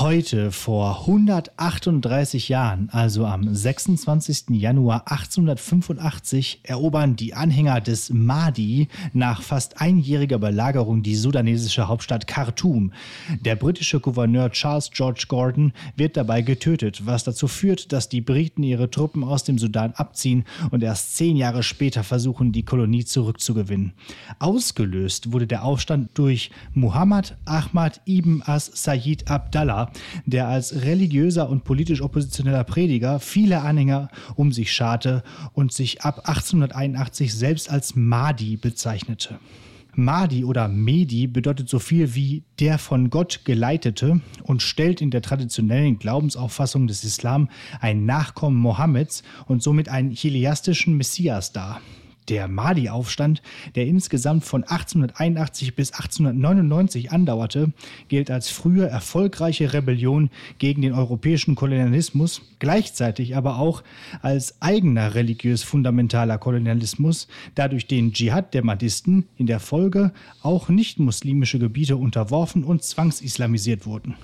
Heute vor 138 Jahren, also am 26. Januar 1885, erobern die Anhänger des Mahdi nach fast einjähriger Belagerung die sudanesische Hauptstadt Khartoum. Der britische Gouverneur Charles George Gordon wird dabei getötet, was dazu führt, dass die Briten ihre Truppen aus dem Sudan abziehen und erst zehn Jahre später versuchen, die Kolonie zurückzugewinnen. Ausgelöst wurde der Aufstand durch Muhammad Ahmad ibn as-Sayyid Abdallah der als religiöser und politisch oppositioneller Prediger viele Anhänger um sich scharte und sich ab 1881 selbst als Mahdi bezeichnete. Mahdi oder Medi bedeutet so viel wie der von Gott geleitete und stellt in der traditionellen Glaubensauffassung des Islam ein Nachkommen Mohammeds und somit einen chiliastischen Messias dar. Der Mahdi-Aufstand, der insgesamt von 1881 bis 1899 andauerte, gilt als frühe erfolgreiche Rebellion gegen den europäischen Kolonialismus, gleichzeitig aber auch als eigener religiös-fundamentaler Kolonialismus, da durch den Dschihad der Mahdisten in der Folge auch nicht-muslimische Gebiete unterworfen und zwangsislamisiert wurden.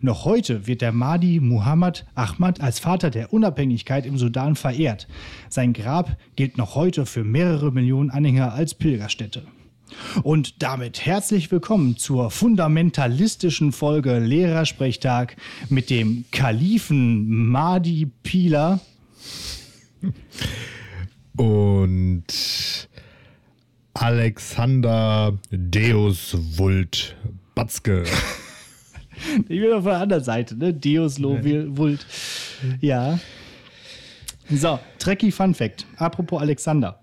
Noch heute wird der Mahdi Muhammad Ahmad als Vater der Unabhängigkeit im Sudan verehrt. Sein Grab gilt noch heute für mehrere Millionen Anhänger als Pilgerstätte. Und damit herzlich willkommen zur fundamentalistischen Folge Lehrersprechtag mit dem Kalifen Mahdi Pila. Und Alexander Deus Vult Batzke. Ich bin auf der anderen Seite, ne? Deus Lo Vult. Ja. So, Trekkie Fun Fact. Apropos Alexander.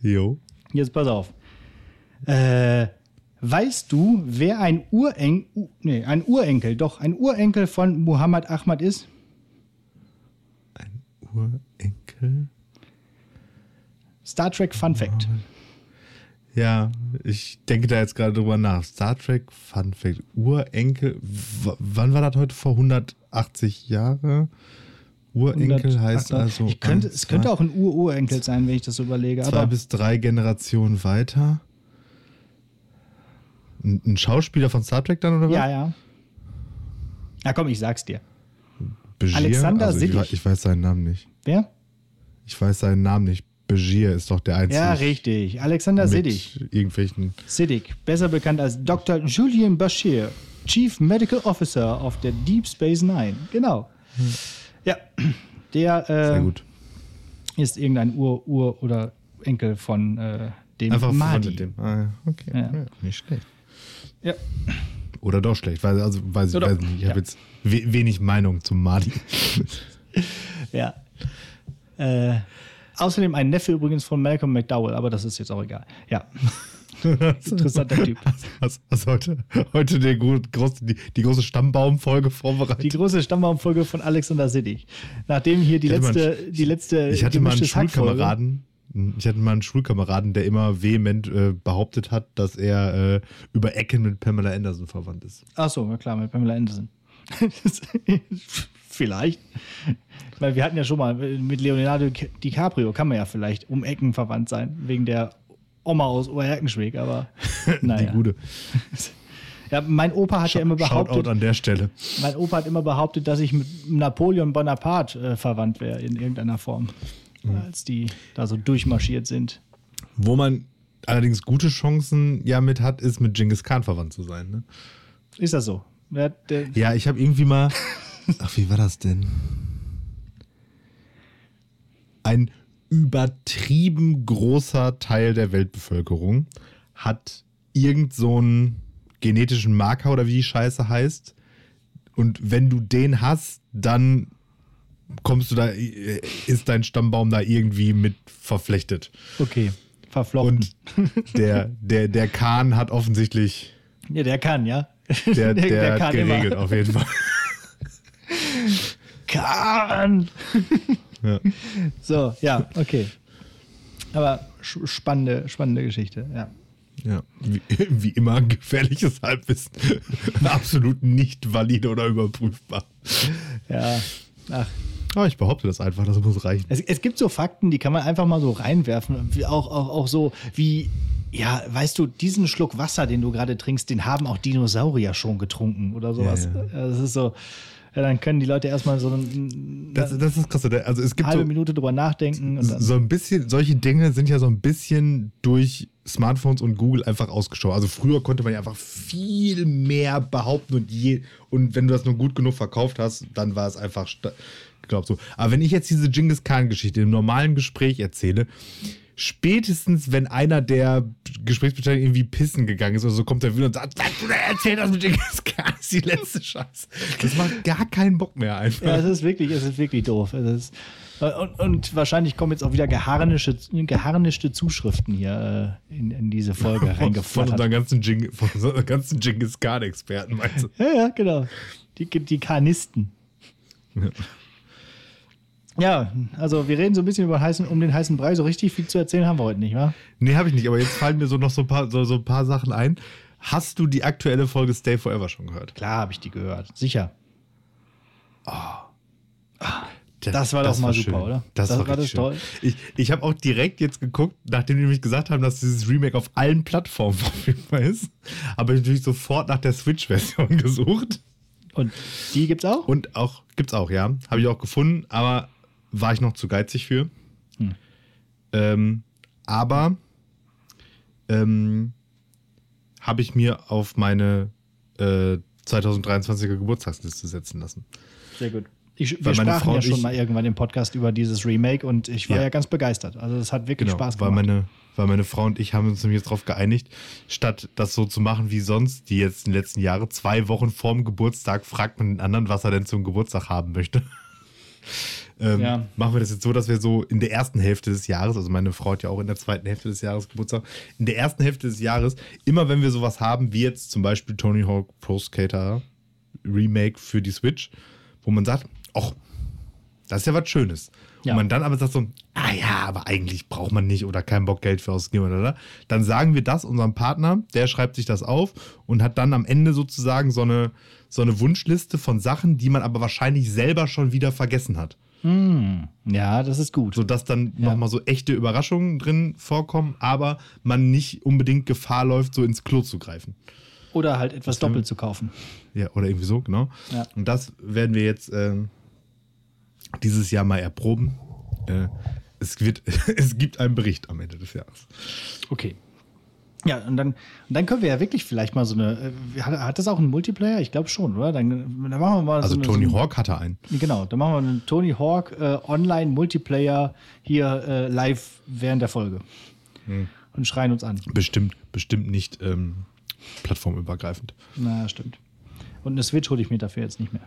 Jo. Jetzt pass auf. Äh, weißt du, wer ein Urenkel, nee, ein Urenkel, doch, ein Urenkel von Muhammad Ahmad ist? Ein Urenkel? Star Trek Fun Fact. Ja, ich denke da jetzt gerade drüber nach. Star Trek Fun Fact. Urenkel. Wann war das heute? Vor 180 Jahre? Urenkel heißt also. Könnte, es könnte auch ein Ururenkel sein, wenn ich das überlege. Zwei aber bis drei Generationen weiter. Ein, ein, Schauspieler von Star Trek dann, oder was? Ja, ja. Na komm, ich sag's dir. Begier? Alexander also. Ich, ich weiß seinen Namen nicht. Wer? Ich weiß seinen Namen nicht. Begier ist doch der einzige. Ja, richtig. Alexander Siddig. Irgendwelchen. Siddig, besser bekannt als Dr. Julian Bashir, Chief Medical Officer of der Deep Space Nine. Genau. Hm. Ja, der äh, ist irgendein Ur, Ur oder Enkel von äh, dem Einfach Mahdi. Mit dem. Ah, okay. Ja. Ja, nicht schlecht. Ja. Oder doch schlecht, weil, also weiß ich, weiß nicht. Ich habe jetzt we wenig Meinung zum Mahdi. ja. Äh, Außerdem ein Neffe übrigens von Malcolm McDowell, aber das ist jetzt auch egal. Ja. Interessanter Typ. Hast, hast heute, heute die, große, die, die große Stammbaumfolge vorbereitet? Die große Stammbaumfolge von Alexander Siddig. Nachdem hier die letzte, mal, die letzte. Ich hatte mal einen Schulkameraden. Ich hatte mal einen Schulkameraden, der immer vehement äh, behauptet hat, dass er äh, über Ecken mit Pamela Anderson verwandt ist. Ach so, na klar, mit Pamela Anderson. vielleicht. Weil wir hatten ja schon mal mit Leonardo DiCaprio, kann man ja vielleicht um Ecken verwandt sein, wegen der Oma aus Oerkenschweg, aber naja. Die gute. Ja, mein Opa hat Sh ja immer behauptet. Shoutout an der Stelle. Mein Opa hat immer behauptet, dass ich mit Napoleon Bonaparte äh, verwandt wäre in irgendeiner Form, mhm. als die da so durchmarschiert sind. Wo man allerdings gute Chancen ja mit hat, ist mit Genghis Khan verwandt zu sein. Ne? Ist das so? Der, der ja, ich habe irgendwie mal. Ach, wie war das denn? Ein übertrieben großer Teil der Weltbevölkerung hat irgend so einen genetischen Marker oder wie die Scheiße heißt. Und wenn du den hast, dann kommst du da, ist dein Stammbaum da irgendwie mit verflechtet. Okay, verflochten. Und der, der, der Kahn hat offensichtlich. Ja, der kann, ja. Der, der, der hat geregelt, immer. auf jeden Fall. Kahn! Ja. So, ja, okay. Aber spannende, spannende Geschichte, ja. Ja, wie, wie immer gefährliches Halbwissen. Absolut nicht valide oder überprüfbar. Ja, ach. Aber ich behaupte das einfach, das muss reichen. Es, es gibt so Fakten, die kann man einfach mal so reinwerfen. Auch, auch, auch so wie Ja, weißt du, diesen Schluck Wasser, den du gerade trinkst, den haben auch Dinosaurier schon getrunken oder sowas. Ja, Ja, Das ist so, ja, dann können die Leute erstmal so ein, Das, das ist krass. Also es gibt halbe so, Minute drüber nachdenken so ein bisschen, solche Dinge sind ja so ein bisschen durch Smartphones und Google einfach ausgestorben. Also früher konnte man ja einfach viel mehr behaupten und je, und wenn du das nur gut genug verkauft hast, dann war es einfach, glaub so. Aber wenn ich jetzt diese Genghis Khan Geschichte im normalen Gespräch erzähle, spätestens wenn einer der Gesprächsbeteiligten irgendwie pissen gegangen ist oder so, kommt er wieder und sagt, was du da erzählt hast mit Khan, ist die letzte Scheiße. Das macht gar keinen Bock mehr einfach. ja, es ist wirklich, es ist wirklich doof. Ist, und, und wahrscheinlich kommen jetzt auch wieder geharnische, geharnischte Zuschriften hier äh, in, in diese Folge Von, von, unseren ganzen Jing, von unseren ganzen Genghis Khan-Experten, meinst du? Ja, ja, genau. Die, die Karnisten. Ja, also wir reden so ein bisschen über heißen, um den heißen Brei. So richtig viel zu erzählen haben wir heute nicht, wa? Nee, habe ich nicht, aber jetzt fallen mir so noch so ein, paar, so, so ein paar Sachen ein. Hast du die aktuelle Folge Stay Forever schon gehört? Klar habe ich die gehört. Sicher. Das war doch mal super, oder? Das, Das war, war das toll. schön. Ich, ich habe auch direkt jetzt geguckt, nachdem die nämlich gesagt haben, dass dieses Remake auf allen Plattformen verfügbar ist, habe ich natürlich sofort nach der Switch-Version gesucht. Und die gibt's auch? Und auch, gibt's auch, ja. Habe ich auch gefunden, aber war ich noch zu geizig für. Hm. Ähm, aber ähm, habe ich mir auf meine äh, 2023er Geburtstagsliste setzen lassen. Sehr gut. Ich, wir Weil sprachen Frau ja schon ich- mal irgendwann im Podcast über dieses Remake und ich war ja, Ja. ganz begeistert. Also es hat wirklich Spaß weil gemacht. meine, weil meine Frau und ich haben uns nämlich jetzt darauf geeinigt, statt das so zu machen wie sonst, die jetzt in den letzten Jahren, zwei Wochen vorm Geburtstag fragt man den anderen, was er denn zum Geburtstag haben möchte. Ähm, Ja. Machen wir das jetzt so, dass wir so in der ersten Hälfte des Jahres, also meine Frau hat ja auch in der zweiten Hälfte des Jahres Geburtstag, in der ersten Hälfte des Jahres, immer wenn wir sowas haben, wie jetzt zum Beispiel Tony Hawk Pro Skater Remake für die Switch, wo man sagt, ach, das ist ja was Schönes. Ja. Und man dann aber sagt so, ah ja, aber eigentlich braucht man nicht oder keinen Bock Geld für ausgeben oder da. Dann sagen wir das unserem Partner, der schreibt sich das auf und hat dann am Ende sozusagen so eine, so eine Wunschliste von Sachen, die man aber wahrscheinlich selber schon wieder vergessen hat. Hm. Ja, das ist gut. Sodass dann Ja. nochmal so echte Überraschungen drin vorkommen, aber man nicht unbedingt Gefahr läuft, so ins Klo zu greifen. Oder halt etwas doppelt zu kaufen. Ja, oder irgendwie so, genau. Ja. Und das werden wir jetzt ähm, dieses Jahr mal erproben. Äh, es, wird, es gibt einen Bericht am Ende des Jahres. Okay. Ja, und dann, und dann können wir ja wirklich vielleicht mal so eine. äh, Hat, hat das auch einen Multiplayer? Ich glaube schon, oder? Dann, dann machen wir mal Also so eine. Tony so ein- Hawk hatte einen. Genau, dann machen wir einen Tony Hawk äh, Online-Multiplayer hier äh, live während der Folge. Hm. Und schreien uns an. Bestimmt, bestimmt nicht ähm, plattformübergreifend. Na, stimmt. Und eine Switch hole ich mir dafür jetzt nicht mehr.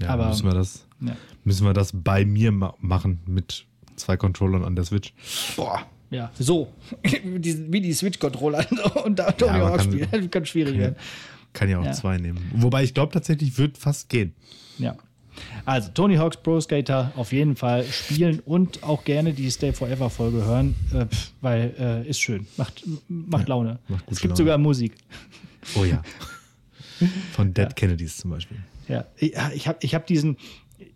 Ja, Aber- müssen wir das, Ja. müssen wir das bei mir ma machen mit zwei Controllern an der Switch. Boah. Ja, so. die, wie die Switch-Controller und da Tony Hawk kann- spielen. Das kann schwierig Kann ja, werden. kann ja auch Ja. zwei nehmen. Wobei ich glaube tatsächlich, wird fast gehen. Ja. Also, Tony Hawk's Pro Skater auf jeden Fall spielen und auch gerne die Stay Forever Folge hören, äh, weil äh, ist schön. Macht, macht Laune. macht es gibt Laune. sogar Musik. Oh ja. Von Dead Kennedys zum Beispiel. Ja, ich, ich habe ich hab diesen,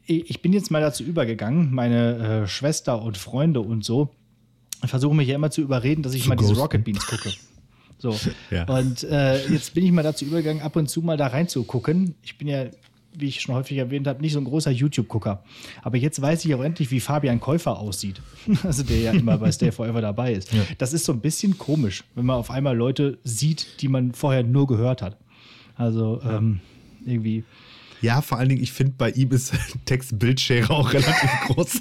ich ich bin jetzt mal dazu übergegangen, meine äh, Schwester und Freunde und so versuchen mich ja immer zu überreden, dass ich Zu mal diese ghosten. Rocket Beans gucke. So. Ja. Und äh, jetzt bin ich mal dazu übergegangen, ab und zu mal da reinzugucken. Ich bin ja, wie ich schon häufig erwähnt habe, nicht so ein großer YouTube-Gucker. Aber jetzt weiß ich auch endlich, wie Fabian Käufer aussieht. Also der ja immer bei Stay Forever dabei ist. Ja. Das ist so ein bisschen komisch, wenn man auf einmal Leute sieht, die man vorher nur gehört hat. Also ähm, irgendwie. Ja, vor allen Dingen, ich finde, bei ihm ist Text-Bildschere auch relativ groß.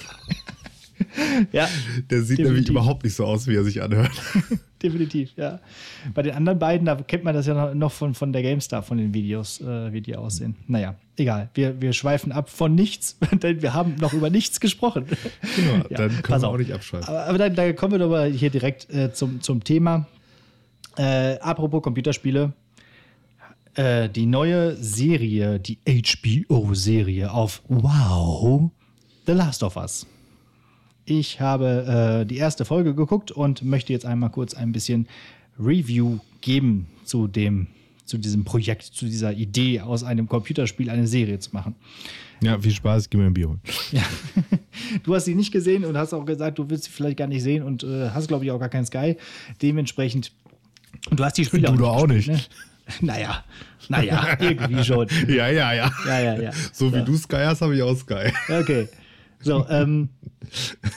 Ja, Der sieht Definitiv. nämlich überhaupt nicht so aus, wie er sich anhört. definitiv, ja. Bei den anderen beiden, da kennt man das ja noch- von, von der GameStar, von den Videos, äh, wie die aussehen. Naja, egal. Wir, wir schweifen ab von nichts, denn wir haben noch über nichts gesprochen. Genau, Ja, dann können pass wir auf. auch nicht abschweifen. Aber, aber dann, dann kommen wir doch mal hier direkt äh, zum, zum Thema. Äh, apropos Computerspiele. Äh, die neue Serie, die HBO-Serie auf Wow, The Last of Us. Ich habe äh, die erste Folge geguckt und möchte jetzt einmal kurz ein bisschen Review geben zu dem zu diesem Projekt, zu dieser Idee, aus einem Computerspiel eine Serie zu machen. Ja, viel Spaß, gib mir ein Bier holen. Ja. Du hast sie nicht gesehen und hast auch gesagt, du willst sie vielleicht gar nicht sehen und äh, hast, glaube ich, auch gar keinen Sky. Dementsprechend. Und du hast die Spiele Du auch nicht. Ne? Naja, naja, irgendwie schon. Ja, ja, ja. Ja, ja, ja. So wie Ja. du Sky hast, habe ich auch Sky. Okay. So, ähm,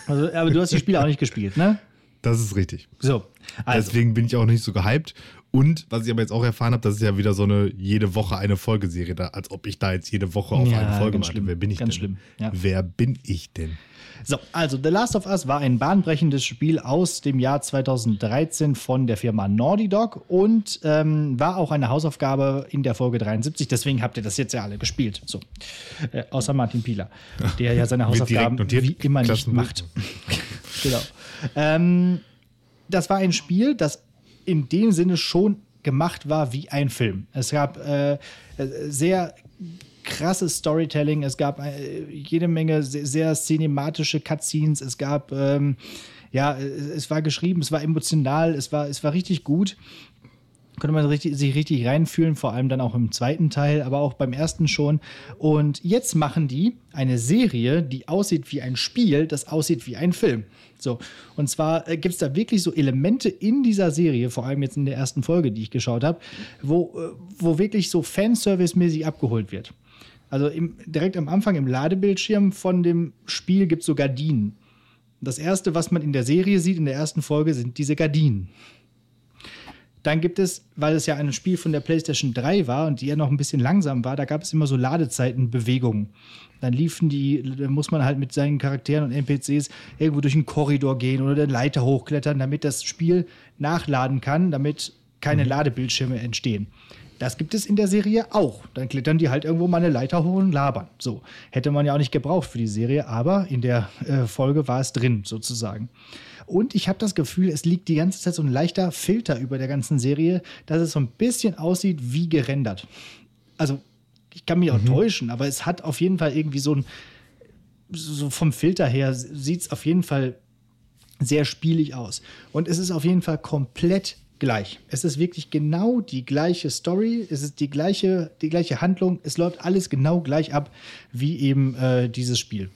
also, aber du hast die Spiele auch nicht gespielt, ne? Das ist richtig. So, also, Deswegen bin ich auch nicht so gehypt. Und was ich aber jetzt auch erfahren habe, das ist ja wieder so eine jede Woche eine Folgeserie, da, als ob ich da jetzt jede Woche auf Ja, eine Folge warte. schlimm. Wer bin ich Ganz denn? schlimm, ja. Wer bin ich denn? so, also The Last of Us war ein bahnbrechendes Spiel aus dem Jahr 2013 von der Firma Naughty Dog und ähm, war auch eine Hausaufgabe in der Folge 73. Deswegen habt ihr das jetzt ja alle gespielt. So, äh, außer Martin Pieler, der ja seine Hausaufgaben wie immer nicht macht. genau. Ähm, das war ein Spiel, das in dem Sinne schon gemacht war wie ein Film. Es gab äh, sehr krasses Storytelling, es gab äh, jede Menge sehr, sehr cinematische Cutscenes, es gab, ähm, ja, es, war geschrieben, es war emotional, es war, es war richtig gut konnte man richtig, sich richtig reinfühlen, vor allem dann auch im zweiten Teil, aber auch beim ersten schon. Und jetzt machen die eine Serie, die aussieht wie ein Spiel, das aussieht wie ein Film. So, und zwar äh, gibt es da wirklich so Elemente in dieser Serie, vor allem jetzt in der ersten Folge, die ich geschaut habe, wo, äh, wo wirklich so Fanservice-mäßig abgeholt wird. Also im, direkt am Anfang im Ladebildschirm von dem Spiel gibt es so Gardinen. Das erste, was man in der Serie sieht, in der ersten Folge, sind diese Gardinen. Dann gibt es, weil es ja ein Spiel von der PlayStation 3 war und die ja noch ein bisschen langsam war, da gab es immer so Ladezeitenbewegungen. Dann liefen die, da muss man halt mit seinen Charakteren und NPCs irgendwo durch einen Korridor gehen oder den Leiter hochklettern, damit das Spiel nachladen kann, damit keine Ladebildschirme entstehen. Das gibt es in der Serie auch. Dann klettern die halt irgendwo mal eine Leiter hoch und labern. So. Hätte man ja auch nicht gebraucht für die Serie, aber in der äh, Folge war es drin, sozusagen. Und ich habe das Gefühl, es liegt die ganze Zeit so ein leichter Filter über der ganzen Serie, dass es so ein bisschen aussieht wie gerendert. Also, ich kann mich auch täuschen, aber es hat auf jeden Fall irgendwie so ein, so vom Filter her sieht es auf jeden Fall sehr spielig aus. Und es ist auf jeden Fall komplett gleich. Es ist wirklich genau die gleiche Story, es ist die gleiche, die gleiche Handlung, es läuft alles genau gleich ab wie eben äh, dieses Spiel.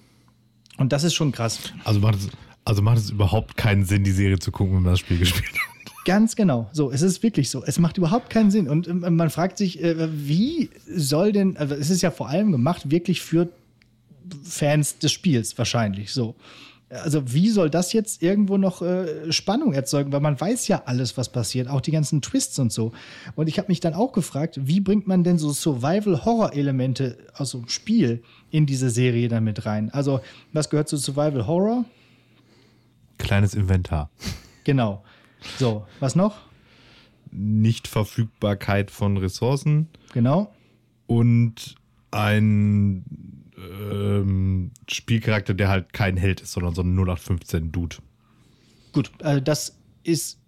Und das ist schon krass. Also macht, es, also macht es überhaupt keinen Sinn, die Serie zu gucken, wenn man das Spiel gespielt hat. Ganz genau. So, es ist wirklich so. Es macht überhaupt keinen Sinn. Und ähm, man fragt sich, äh, wie soll denn, also es ist ja vor allem gemacht wirklich für Fans des Spiels wahrscheinlich so. Also wie soll das jetzt irgendwo noch äh, Spannung erzeugen? Weil man weiß ja alles, was passiert, auch die ganzen Twists und so. Und ich habe mich dann auch gefragt, wie bringt man denn so Survival-Horror-Elemente aus so einem Spiel in diese Serie dann mit rein? Also was gehört zu Survival-Horror? Kleines Inventar. Genau. So, was noch? Nichtverfügbarkeit von Ressourcen Genau. und ein ähm, Spielcharakter, der halt kein Held ist, sondern so ein 0815-Dude. Gut, also das ist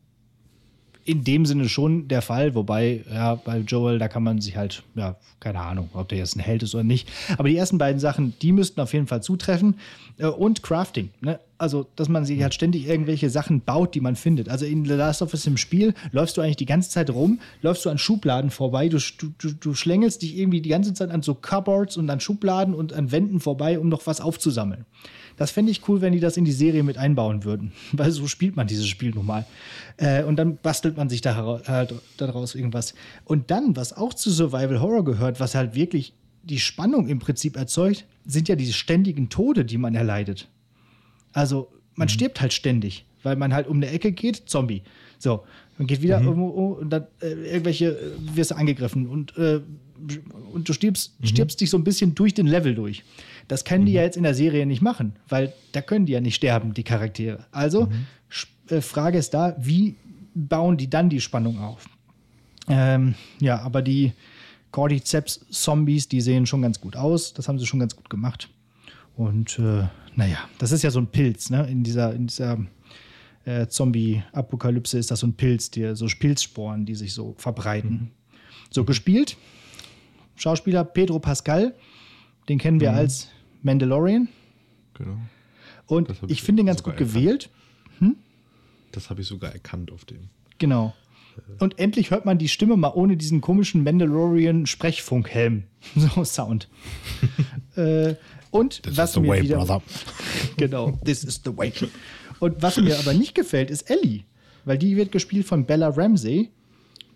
in dem Sinne schon der Fall, wobei, ja, bei Joel, da kann man sich halt, ja, keine Ahnung, ob der jetzt ein Held ist oder nicht. Aber die ersten beiden Sachen, die müssten auf jeden Fall zutreffen. Äh, Und Crafting, ne? Also, dass man sich halt ständig irgendwelche Sachen baut, die man findet. Also in The Last of Us im Spiel läufst du eigentlich die ganze Zeit rum, läufst du an Schubladen vorbei, du, du, du schlängelst dich irgendwie die ganze Zeit an so Cupboards und an Schubladen und an Wänden vorbei, um noch was aufzusammeln. Das fände ich cool, wenn die das in die Serie mit einbauen würden. Weil so spielt man dieses Spiel nun mal. Äh, und dann bastelt man sich da hera- halt daraus irgendwas. Und dann, was auch zu Survival Horror gehört, was halt wirklich die Spannung im Prinzip erzeugt, sind ja diese ständigen Tode, die man erleidet. Also, man stirbt halt ständig, weil man halt um eine Ecke geht, Zombie. So, man geht wieder irgendwo um und dann äh, irgendwelche äh, wirst du angegriffen und, äh, und du stirbst, stirbst dich so ein bisschen durch den Level durch. Das können die ja jetzt in der Serie nicht machen, weil da können die ja nicht sterben, die Charaktere. Also, Sch- äh, Frage ist da, wie bauen die dann die Spannung auf? Ähm, ja, aber die Cordyceps-Zombies, die sehen schon ganz gut aus. Das haben sie schon ganz gut gemacht. Und äh, naja, das ist ja so ein Pilz, ne? In dieser, in dieser äh, Zombie-Apokalypse ist das so ein Pilz, die, so Pilzsporen, die sich so verbreiten. So gespielt. Schauspieler Pedro Pascal, den kennen wir als Mandalorian. Genau. Und ich ich finde ihn ganz gut erkannt. gewählt. Das habe ich sogar erkannt auf dem. Genau. Und endlich hört man die Stimme mal ohne diesen komischen Mandalorian-Sprechfunkhelm. So Sound. äh, und This was mir way, wieder, brother. Genau, this is the way. Und was mir aber nicht gefällt, ist Ellie. Weil die wird gespielt von Bella Ramsey.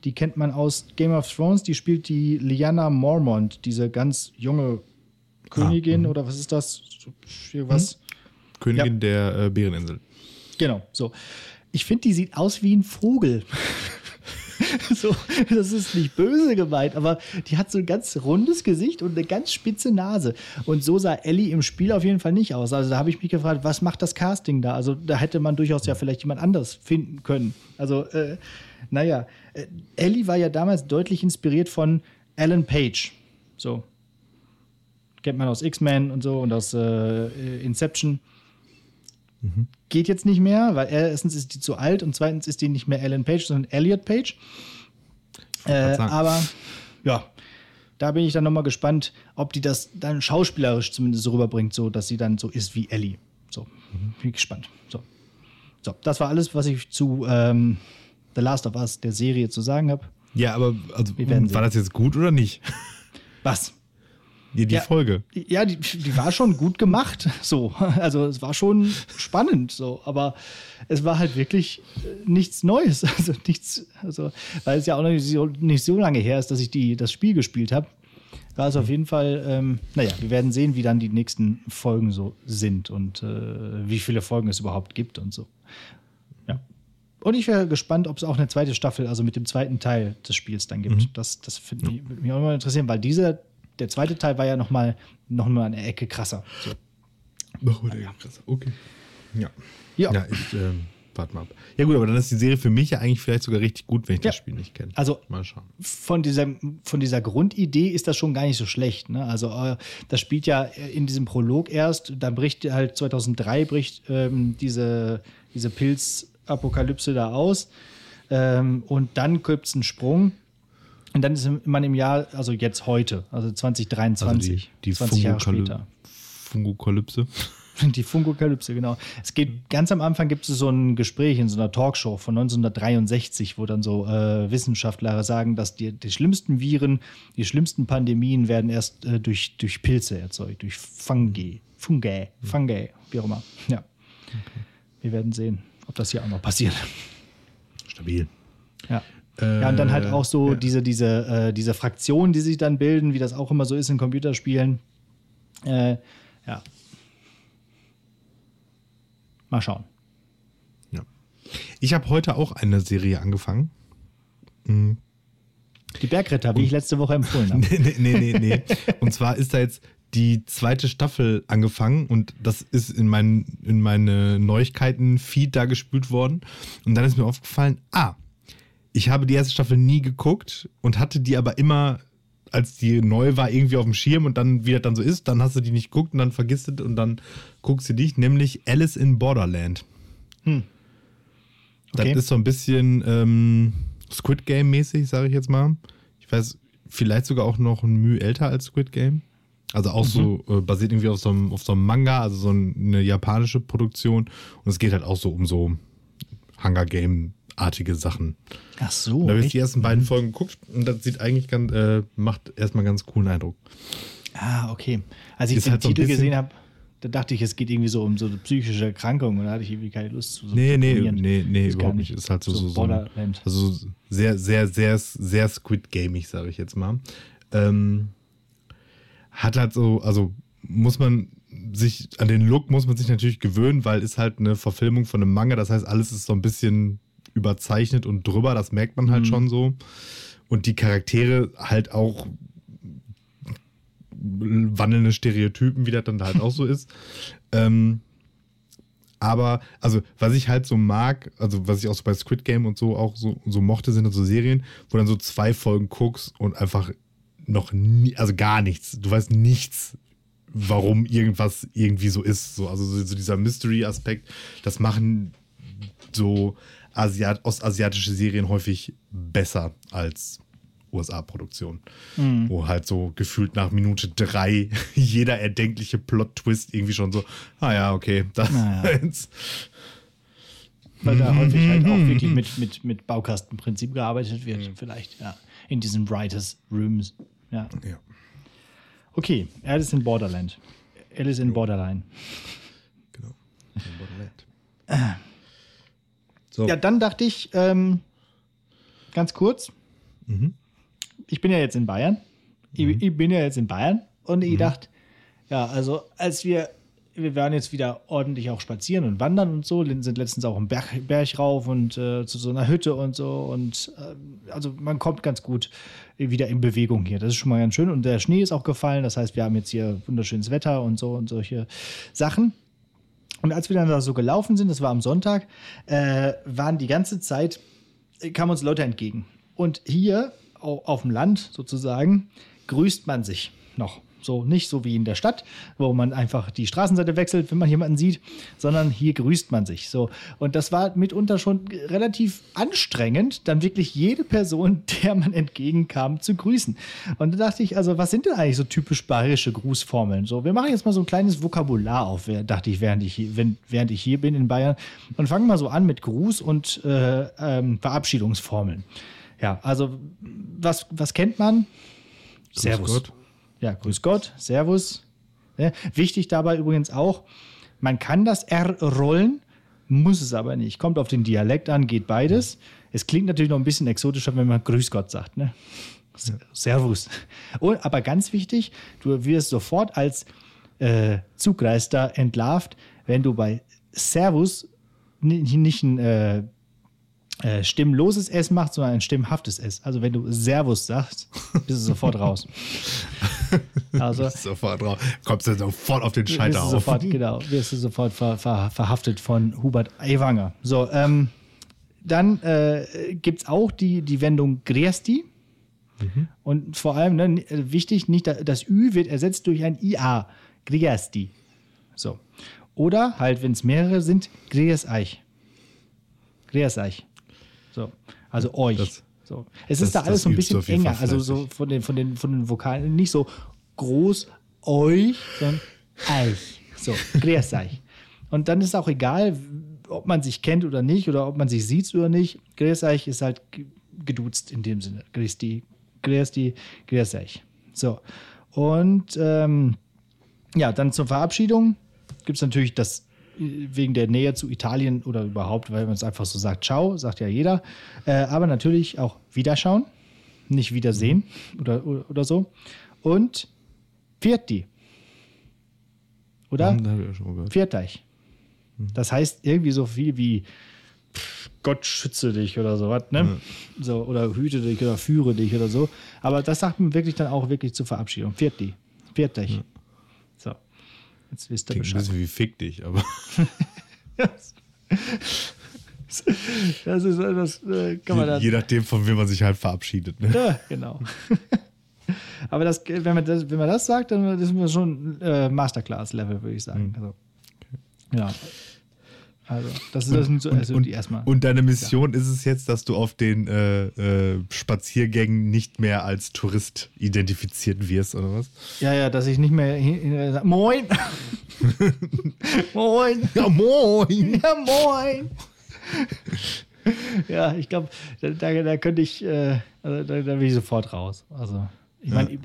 Die kennt man aus Game of Thrones. Die spielt die Lyanna Mormont, diese ganz junge Königin Ah, oder was ist das? So, Irgendwas. Königin der äh, Bäreninsel. Genau, so. Ich finde, die sieht aus wie ein Vogel. so, das ist nicht böse gemeint, aber die hat so ein ganz rundes Gesicht und eine ganz spitze Nase. Und so sah Ellie im Spiel auf jeden Fall nicht aus. Also da habe ich mich gefragt, was macht das Casting da? Also da hätte man durchaus ja vielleicht jemand anders finden können. Also, äh, naja, äh, Ellie war ja damals deutlich inspiriert von Alan Page. So. Kennt man aus X-Men und so und aus äh, Inception geht jetzt nicht mehr, weil erstens ist die zu alt und zweitens ist die nicht mehr Ellen Page, sondern Elliot Page. Äh, aber ja, da bin ich dann nochmal gespannt, ob die das dann schauspielerisch zumindest so rüberbringt, so dass sie dann so ist wie Ellie. So, bin gespannt. So. so, das war alles, was ich zu ähm, The Last of Us, der Serie, zu sagen habe. Ja, aber also, war das jetzt gut oder nicht? Was? Die, die Ja. Folge. Ja, die, die war schon gut gemacht, so. Also es war schon spannend, so. Aber es war halt wirklich äh, nichts Neues. Also nichts, also, weil es ja auch noch nicht so, nicht so lange her ist, dass ich die, das Spiel gespielt habe. War es auf jeden Fall, ähm, naja, wir werden sehen, wie dann die nächsten Folgen so sind und äh, wie viele Folgen es überhaupt gibt und so. Ja. Und ich wäre gespannt, ob es auch eine zweite Staffel, also mit dem zweiten Teil des Spiels dann gibt. Das, das ich, würde mich auch mal interessieren, weil dieser, der zweite Teil war ja noch mal, noch mal eine Ecke krasser. So. Oh, der krass. Okay. Ja. Ja. Ja, ich ähm, warte mal ab. Ja, gut, aber dann ist die Serie für mich ja eigentlich vielleicht sogar richtig gut, wenn ich Ja. das Spiel nicht kenne. Also Mal schauen. von dieser, von dieser Grundidee ist das schon gar nicht so schlecht. Ne? Also äh, das spielt ja in diesem Prolog erst, dann bricht halt 2003 bricht ähm, diese, diese Pilzapokalypse da aus ähm, und dann gibt es einen Sprung und dann ist man im Jahr, also jetzt heute, also 2023, Also die, die 20 Jahre später. Fungokalypse. Die Fungokalypse, genau. Es geht ganz am Anfang gibt es so ein Gespräch in so einer Talkshow von 1963, wo dann so äh, Wissenschaftler sagen, dass die, die schlimmsten Viren, die schlimmsten Pandemien werden erst äh, durch, durch Pilze erzeugt, durch Fungi, Fungi, Fungi, wie auch immer. Ja. Wir werden sehen, ob das hier auch noch passiert. Stabil. Ja. Ja, und dann halt auch so ja. diese, diese, äh, diese Fraktionen, die sich dann bilden, wie das auch immer so ist in Computerspielen. Äh, ja. Mal schauen. Ja. Ich habe heute auch eine Serie angefangen. Die Bergretter, wie ich letzte Woche empfohlen habe. Nee, nee, nee, nee, nee. Und zwar ist da jetzt die zweite Staffel angefangen und das ist in, mein, in meine Neuigkeiten-Feed da gespült worden. Und dann ist mir aufgefallen, ah, ich habe die erste Staffel nie geguckt und hatte die aber immer, als die neu war, irgendwie auf dem Schirm und dann, wie das dann so ist, dann hast du die nicht geguckt und dann vergisst du und dann guckst du dich, nämlich Alice in Borderland. Okay. Das ist so ein bisschen ähm, Squid Game-mäßig, sage ich jetzt mal. Ich weiß, vielleicht sogar auch noch ein Mühe älter als Squid Game. Also auch so äh, basiert irgendwie auf so, einem, auf so einem Manga, also so ein- eine japanische Produktion. Und es geht halt auch so um so Hunger Game-artige Sachen. Ach so. da habe ich die ersten beiden Folgen geguckt und das sieht eigentlich ganz, äh, macht erstmal ganz coolen Eindruck. Ah, okay. Als ich Ist den halt Titel gesehen habe, da dachte ich, es geht irgendwie so um so eine psychische Erkrankung und da hatte ich irgendwie keine Lust zu. So Nee, nee, nee, nee, überhaupt nicht. Ist halt so, so, so, ein- also so sehr, sehr, sehr, sehr Squid Gamig, sage ich jetzt mal. Ähm, hat halt so, also muss man sich, an den Look muss man sich natürlich gewöhnen, weil ist halt eine Verfilmung von einem Manga, das heißt, alles ist so ein bisschen überzeichnet und drüber, das merkt man halt Mhm. schon so. Und die Charaktere halt auch wandelnde Stereotypen, wie das dann halt auch so ist. Ähm, aber, also, was ich halt so mag, also was ich auch so bei Squid Game und so auch so, so mochte, sind so Serien, wo dann so zwei Folgen guckst und einfach noch nie, also gar nichts. Du weißt nichts, warum irgendwas irgendwie so ist. So, also so, so dieser Mystery-Aspekt, das machen so Asiat ostasiatische Serien häufig besser als USA-Produktionen. Wo halt so gefühlt nach Minute drei jeder erdenkliche Plot-Twist irgendwie schon so, ah ja, okay, das Naja. jetzt. weil da häufig halt auch wirklich mit, mit, mit Baukastenprinzip gearbeitet wird, vielleicht, ja. In diesen Writers Rooms. Ja. Ja. Okay, Alice in Borderland. Alice in Borderline. Genau. Borderland. So. Ja, dann dachte ich, ähm, ganz kurz, ich bin ja jetzt in Bayern. Ich, ich bin ja jetzt in Bayern und ich dachte, ja, also als wir, wir waren jetzt wieder ordentlich auch spazieren und wandern und so, sind letztens auch im Berg, Berg rauf und äh, zu so einer Hütte und so und äh, also man kommt ganz gut wieder in Bewegung hier. Das ist schon mal ganz schön und der Schnee ist auch gefallen, das heißt, wir haben jetzt hier wunderschönes Wetter und so und solche Sachen. Und als wir dann da so gelaufen sind, das war am Sonntag, äh, waren die ganze Zeit, äh, kamen uns Leute entgegen. Und hier au- auf dem Land sozusagen grüßt man sich noch. So nicht so wie in der Stadt, wo man einfach die Straßenseite wechselt, wenn man jemanden sieht, sondern hier grüßt man sich. So und das war mitunter schon relativ anstrengend, dann wirklich jede Person, der man entgegenkam, zu grüßen. Und da dachte ich, also was sind denn eigentlich so typisch bayerische Grußformeln? So, wir machen jetzt mal so ein kleines Vokabular auf, dachte ich, während ich hier, wenn, während ich hier bin in Bayern und fangen mal so an mit Gruß und äh, ähm, Verabschiedungsformeln. Ja, also was, was kennt man? Servus. Gott. Ja, grüß Gott, Servus. Ja, wichtig dabei übrigens auch, man kann das R rollen, muss es aber nicht. Kommt auf den Dialekt an, geht beides. Es klingt natürlich noch ein bisschen exotischer, wenn man Grüß Gott sagt. Ne? Servus. Und, aber ganz wichtig, du wirst sofort als äh, Zugreister entlarvt, wenn du bei Servus nicht, nicht ein äh, äh, stimmloses S machst, sondern ein stimmhaftes S. Also wenn du Servus sagst, bist du sofort raus. Also Sofort drauf. Kommst du sofort auf den wirst du Scheiterhaufen. sofort, genau, wirst du sofort ver, ver, verhaftet von Hubert Aiwanger. So, ähm, dann äh, gibt es auch die, die Wendung Gresti. Und vor allem ne, äh, wichtig, nicht da- das Ü wird ersetzt durch ein IA. Gresti. So. Oder halt, wenn es mehrere sind, Grüß euch. So. Also euch. Das- so. Es das- ist da alles so ein bisschen Fall enger. Also so von den, von, den, von den Vokalen nicht so groß euch, sondern euch. So, grüß euch. Und dann ist auch egal, ob man sich kennt oder nicht oder ob man sich sieht oder nicht. Grüß euch ist halt ge- geduzt in dem Sinne. Grüß die, grüß die, grüß euch. So. Und ähm, ja, dann zur Verabschiedung gibt es natürlich das wegen der Nähe zu Italien oder überhaupt, weil man es einfach so sagt, ciao, sagt ja jeder. Äh, aber natürlich auch Wiederschauen, nicht Wiedersehen oder, oder, so. Und Vierti. Oder? Hm, gehört. Vierteich. Das heißt irgendwie so viel wie Gott schütze dich oder sowas, ne? So, oder hüte dich oder führe dich oder so. Aber das sagt man wirklich dann auch wirklich zur Verabschiedung. Vierti. Vierteich. So. Jetzt wisst ihr Klingt ein Bescheid. bisschen wie fick dich, aber Das ist das äh, kann man dann. je nachdem, von wem man sich halt verabschiedet. Ne? Ja, genau. Aber das, wenn, man das, wenn man das sagt, dann ist man schon äh, Masterclass-Level, würde ich sagen. Also, ja. Also, das, ist, das sind so also und, erstmal. und deine Mission ist es jetzt, dass du auf den äh, äh, Spaziergängen nicht mehr als Tourist identifiziert wirst, oder was? Ja, ja, dass ich nicht mehr hin, Moin! moin! Ja, moin! Ja, moin! ja, ich glaube, da, da, könnte ich, äh, also da, da will ich sofort raus. Also, ich meine,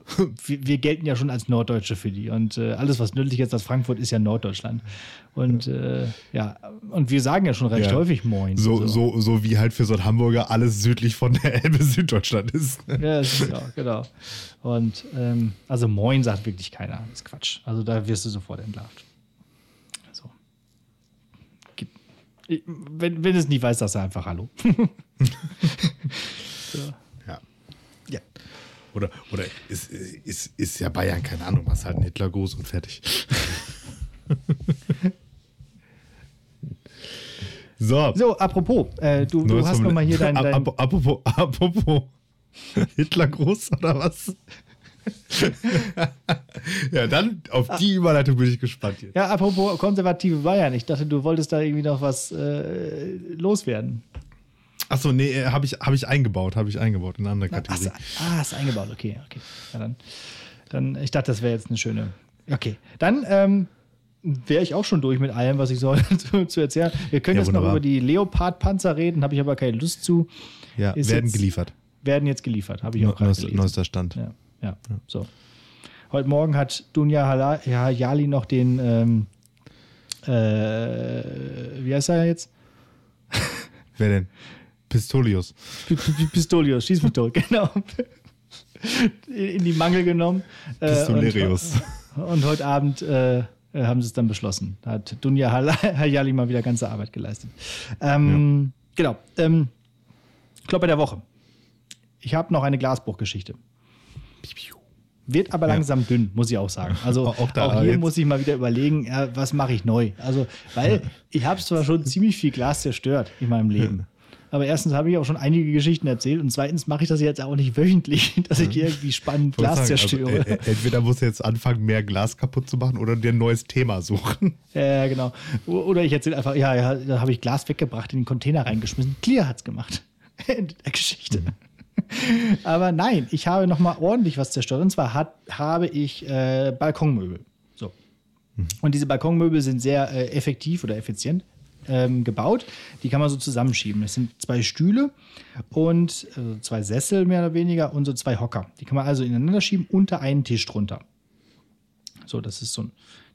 wir, wir gelten ja schon als Norddeutsche für die und äh, alles, was nördlicher ist als Frankfurt, ist ja Norddeutschland. Und äh, ja, und wir sagen ja schon recht Ja. häufig Moin. So, so. So, wie halt für so einen Hamburger alles südlich von der Elbe Süddeutschland ist. Ja, ist ja, genau. Und ähm, also Moin sagt wirklich keiner. Das ist Quatsch. Also da wirst du sofort entlarvt. So. Wenn, wenn du es nicht weißt, sagst du einfach Hallo. so. Ja. Ja. Oder, oder ist, ist, ist ja Bayern, keine Ahnung, was halt ein Hitlergruß und fertig. so. So, apropos, äh, du, du hast vom- noch mal hier dein, dein ap- Apropos, apropos Hitlergruß oder was? ja, dann auf die Überleitung bin ich gespannt jetzt. Ja, apropos konservative Bayern. Ich dachte, du wolltest da irgendwie noch was äh, loswerden. Achso, nee, habe ich, hab ich eingebaut, habe ich eingebaut in eine andere Ach, Kategorie. so, ah, ist eingebaut, okay, okay. Ja, dann, dann, ich dachte, das wäre jetzt eine schöne. Okay, dann, ähm, wäre ich auch schon durch mit allem, was ich so zu, zu erzählen. Wir können Ja, jetzt noch wunderbar. über die Leopard-Panzer reden, habe ich aber keine Lust zu. Ja, Ist werden jetzt- geliefert. Werden jetzt geliefert, habe ich auch Neu- gerade Neuester, gelesen. neuester Stand. Ja, ja, so. Heute Morgen hat Dunja ja, Jali noch den, ähm, äh, wie heißt er jetzt? Wer denn? Pistolius. P- P- Pistolius, schieß mich tot, genau. In die Mangel genommen. äh, Pistolerius. Und, und heute Abend äh, haben sie es dann beschlossen. Da hat Dunja Hayali mal wieder ganze Arbeit geleistet. Ähm, Genau. Ähm, Kloppe der Woche. Ich habe noch eine Glasbruchgeschichte. Wird aber Ja. langsam dünn, muss ich auch sagen. Also Auch auch, hier jetzt- muss ich mal wieder überlegen, ja, was mache ich neu. Also, weil ich habe zwar schon ziemlich viel Glas zerstört in meinem Leben. Aber erstens habe ich auch schon einige Geschichten erzählt und zweitens mache ich das jetzt auch nicht wöchentlich, dass ich irgendwie spannend Glas sagen, zerstöre. Also, äh, entweder musst du jetzt anfangen, mehr Glas kaputt zu machen oder dir ein neues Thema suchen. Ja, genau. Oder ich erzähle einfach, ja, ja, da habe ich Glas weggebracht, in den Container reingeschmissen. Clear hat's gemacht. Ende der Geschichte. Aber nein, ich habe noch mal ordentlich was zerstört. Und zwar hat, habe ich äh, Balkonmöbel. So. Und diese Balkonmöbel sind sehr äh, effektiv oder effizient ähm, gebaut. Die kann man so zusammenschieben. Es sind zwei Stühle und also zwei Sessel mehr oder weniger und so zwei Hocker. Die kann man also ineinander schieben unter einen Tisch drunter. So, das ist so ein.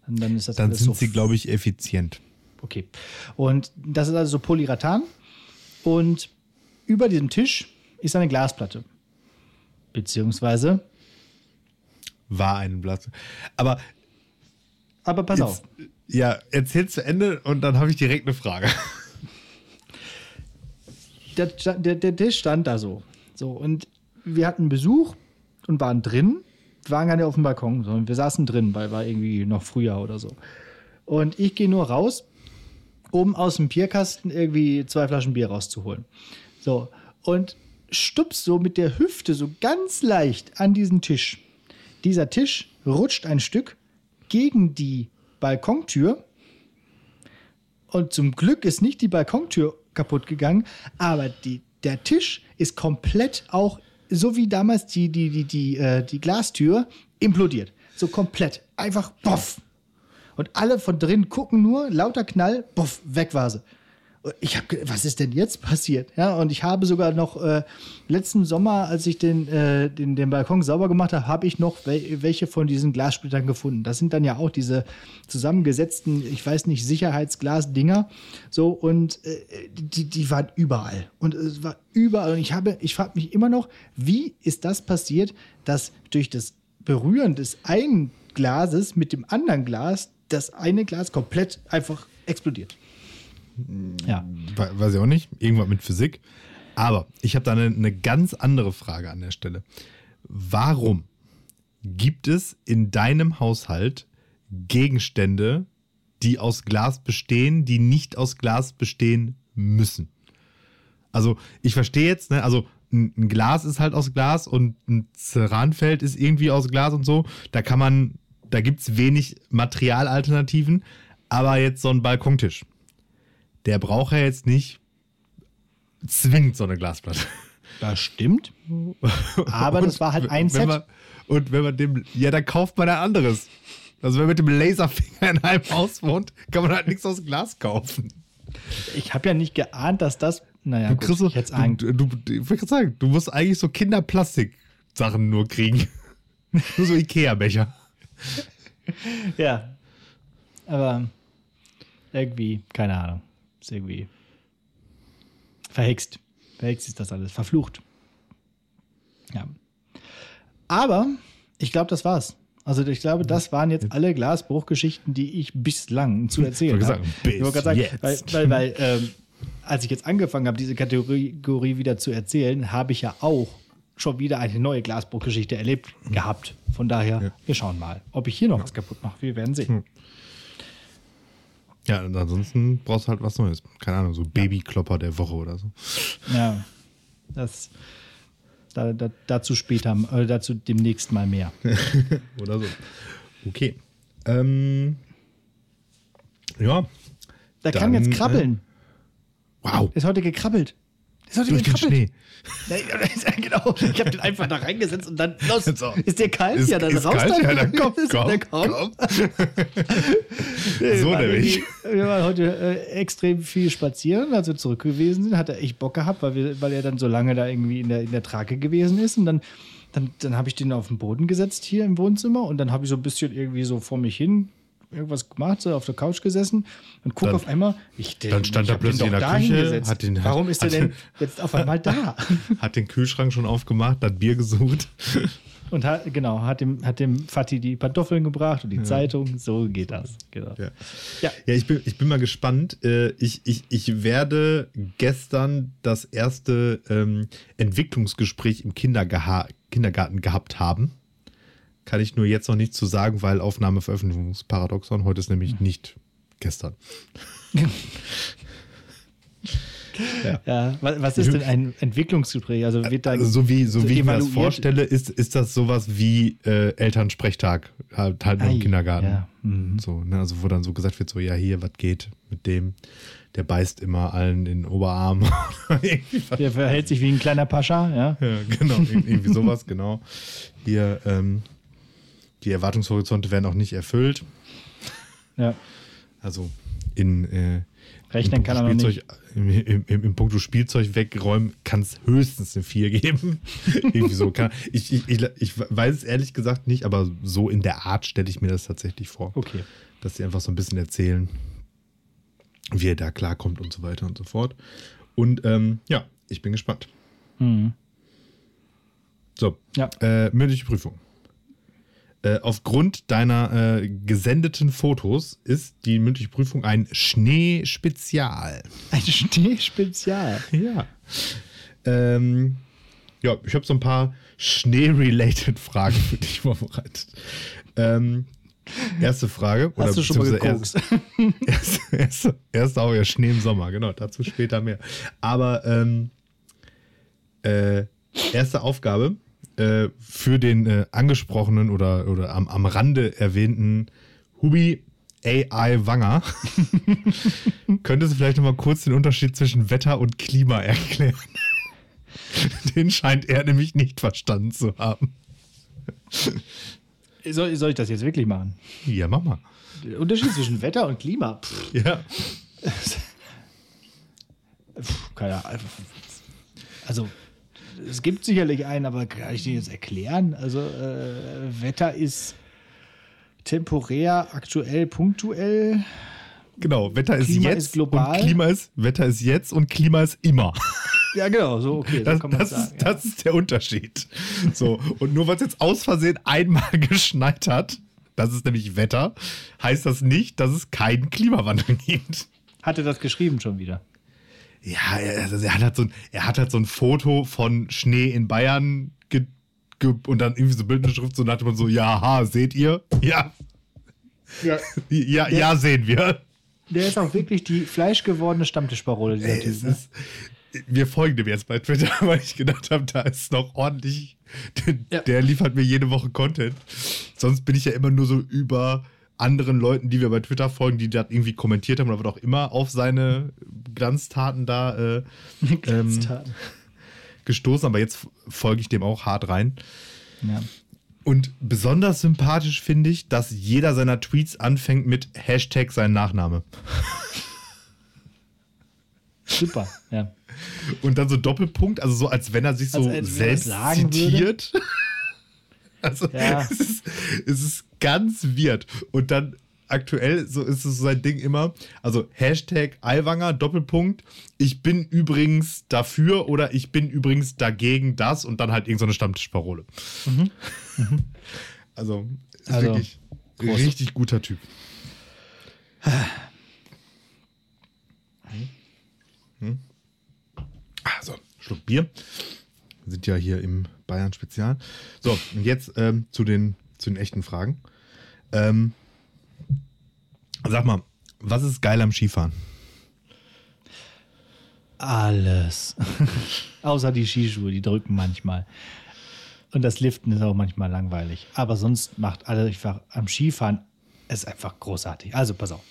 Dann, dann ist das Dann alles sind so sie, glaube ich, effizient. Okay. Und das ist also so Polyurethan. Und über diesem Tisch ist eine Glasplatte. Beziehungsweise, War ein Blatt. Aber aber pass auf. jetzt, ja, erzähl zu Ende und dann habe ich direkt eine Frage. Der, der, der Tisch stand da so. So, und wir hatten Besuch und waren drin. Wir waren gar nicht auf dem Balkon, sondern wir saßen drin, weil war irgendwie noch Frühjahr oder so. Und ich gehe nur raus, um aus dem Bierkasten irgendwie zwei Flaschen Bier rauszuholen. So, und stups so mit der Hüfte so ganz leicht an diesen Tisch. Dieser Tisch rutscht ein Stück gegen die Balkontür und zum Glück ist nicht die Balkontür kaputt gegangen, aber die, der Tisch ist komplett auch, so wie damals die, die, die, die, äh, die Glastür, implodiert. So komplett. Einfach boff. Und alle von drin gucken nur, lauter Knall, boff, weg war sie. Ich habe, was ist denn jetzt passiert? Ja, und ich habe sogar noch äh, letzten Sommer, als ich den, äh, den, den Balkon sauber gemacht habe, habe ich noch wel welche von diesen Glassplittern gefunden. Das sind dann ja auch diese zusammengesetzten, ich weiß nicht, Sicherheitsglasdinger. So, und äh, die, die waren überall. Und es war überall. Und ich habe, ich frage mich immer noch, wie ist das passiert, dass durch das Berühren des einen Glases mit dem anderen Glas das eine Glas komplett einfach explodiert. Ja. We- Weiß ich auch nicht. Irgendwas mit Physik. Aber ich habe da eine, eine ganz andere Frage an der Stelle. Warum gibt es in deinem Haushalt Gegenstände, die aus Glas bestehen, die nicht aus Glas bestehen müssen? Also, ich verstehe jetzt, ne, also ein, Glas ist halt aus Glas und ein Ceranfeld ist irgendwie aus Glas und so. Da kann man, da gibt es wenig Materialalternativen, aber jetzt so ein Balkontisch der braucht ja jetzt nicht zwingend so eine Glasplatte. Das stimmt. Aber das war halt ein Set. Man, und wenn man dem, ja, dann kauft man ein anderes. Also wenn man mit dem Laserfinger in einem Haus wohnt, kann man halt nichts aus Glas kaufen. Ich habe ja nicht geahnt, dass das. Naja, Du kriegst so, ich hätte du, du, du, sagen, du musst eigentlich so Kinderplastik-Sachen nur kriegen. nur so Ikea-Becher. Ja. Aber irgendwie, keine Ahnung. Ist irgendwie verhext. Verhext ist das alles. Verflucht. Ja. Aber ich glaube, das war's. Also ich glaube, das waren jetzt alle Glasbruchgeschichten, die ich bislang zu erzählen habe. Ich wollte gerade sagen, weil, weil, weil ähm, als ich jetzt angefangen habe, diese Kategorie wieder zu erzählen, habe ich ja auch schon wieder eine neue Glasbruchgeschichte erlebt gehabt. Von daher, wir schauen mal, ob ich hier noch was kaputt mache. Wir werden sehen. Ja, und ansonsten brauchst du halt was Neues. Keine Ahnung, so Babyklopper der Woche oder so. Ja, das da, da, dazu später, äh, dazu demnächst mal mehr. Oder so. Okay. Ähm, ja. Der kann Dann, jetzt krabbeln. Wow. Ist heute gekrabbelt. Ist durch den. Schnee. Genau. Ich habe den einfach da reingesetzt und dann los. So. Ist der kalt? Ist- ja, dann ist raus kalt? dann. Ja, dann komm, Ist komm, der kaum. komm. Nee, So nämlich. Wir waren heute äh, extrem viel spazieren, als wir zurück gewesen sind, hat er echt Bock gehabt, weil, wir, weil er dann so lange da irgendwie in der, in der Trage gewesen ist. Und dann, dann, dann habe ich den auf den Boden gesetzt hier im Wohnzimmer und dann habe ich so ein bisschen irgendwie so vor mich hin irgendwas gemacht, so auf der Couch gesessen und gucke auf einmal. Ich, den, dann stand er plötzlich in der Küche, hat den- Warum ist er denn den- jetzt auf einmal da? Hat den Kühlschrank schon aufgemacht, hat Bier gesucht. Und hat, genau, hat dem, hat dem Fatih die Pantoffeln gebracht und die Zeitung. So geht das. Genau. Ja. Ja. Ja, ich bin, ich bin mal gespannt. Äh, Ich, ich, ich werde gestern das erste ähm, Entwicklungsgespräch im Kindergeha Kindergarten gehabt haben. Kann ich nur jetzt noch nichts zu sagen, weil Aufnahme Veröffentlichungsparadoxon. Heute ist nämlich nicht gestern. Ja, wa- was ist denn ein Entwicklungsgespräch? Also wird da Also so wie, so so wie ich mir das vorstelle, ist, ist das sowas wie äh, Elternsprechtag halt, halt nur im Kindergarten. ja, mhm. So, ne? Also wo dann so gesagt wird, so ja hier, was geht mit dem? Der beißt immer allen in den Oberarm. Der verhält sich wie ein kleiner Pascha, ja. Ja, genau, ir- irgendwie sowas, genau. Hier, ähm, die Erwartungshorizonte werden auch nicht erfüllt. ja. Also in äh, Rechnen im kann er Punkto noch Spielzeug, Im, im, im, Punkto Spielzeug wegräumen kann es höchstens eine 4 geben. irgendwie so. Kann, ich, ich, ich, ich weiß es ehrlich gesagt nicht, aber so in der Art stelle ich mir das tatsächlich vor. Okay. Dass sie einfach so ein bisschen erzählen, wie er da klarkommt und so weiter und so fort. Und ähm, ja, ich bin gespannt. Mhm. So, Ja. äh, mündliche Prüfung. Äh, aufgrund deiner äh, gesendeten Fotos ist die mündliche Prüfung ein Schneespezial. Ein Schneespezial. Ja. Ähm, ja, ich habe so ein paar Schnee-related Fragen für dich vorbereitet. Ähm, erste Frage. oder Hast du schon mal? Erste, erste, erste, erste auch ja Schnee im Sommer, genau, dazu später mehr. Aber ähm, äh, erste Aufgabe äh, für den äh, angesprochenen oder, oder am, am Rande erwähnten Hubi AI Wanger. Könntest du vielleicht noch mal kurz den Unterschied zwischen Wetter und Klima erklären? Den scheint er nämlich nicht verstanden zu haben. Soll, soll ich das jetzt wirklich machen? Ja, mach mal. Der Unterschied zwischen Wetter und Klima. Pff, Ja. pff, keine Ahnung. Also, es gibt sicherlich einen, aber kann ich den jetzt erklären? Also, äh, Wetter ist temporär, aktuell, punktuell. Genau, Wetter ist Klima jetzt ist global. und Klima ist, Wetter ist jetzt und Klima ist immer. Ja, genau, so, okay, so Das, kann man das, sagen. ist, das ist der Unterschied. So, und nur weil es jetzt aus Versehen einmal geschneit hat, das ist nämlich Wetter, heißt das nicht, dass es keinen Klimawandel gibt. Hatte das geschrieben schon wieder. Ja, er, er, hat halt so ein, er hat halt so ein Foto von Schnee in Bayern ge, ge, und dann irgendwie so bildende Schrift, so nach dem Motto so, ja, ha, seht ihr? Ja, Ja. ja, ja, sehen wir. Der ist auch wirklich die fleischgewordene Stammtischparole, dieser Ey, Typ. Ne? ist, wir folgen dem jetzt bei Twitter, weil ich gedacht habe, da ist noch ordentlich. Der, Ja. der liefert mir jede Woche Content. Sonst bin ich ja immer nur so über anderen Leuten, die wir bei Twitter folgen, die das irgendwie kommentiert haben oder was auch immer auf seine Glanztaten da äh, ähm, Glanztaten. gestoßen. Aber jetzt folge ich dem auch hart rein. Ja. Und besonders sympathisch finde ich, dass jeder seiner Tweets anfängt mit Hashtag sein Nachname. Super, ja. Und dann so Doppelpunkt, also so als wenn er sich so Als- als wenn er es selbst zitiert. Also Ja. es, ist, es ist ganz weird. Und dann aktuell, so ist es sein Ding immer, also Hashtag Aiwanger, Doppelpunkt, ich bin übrigens dafür oder ich bin übrigens dagegen das und dann halt irgendeine so Stammtischparole. Also, ist Also, wirklich groß. richtig guter Typ. Hm? Also, Schluck Bier. Wir sind ja hier im Bayern Spezial. So, und jetzt ähm, zu, den, zu den echten Fragen. Ähm, sag mal, was ist geil am Skifahren? Alles. Außer die Skischuhe, die drücken manchmal. Und das Liften ist auch manchmal langweilig. Aber sonst macht alles einfach am Skifahren ist einfach großartig. Also pass auf.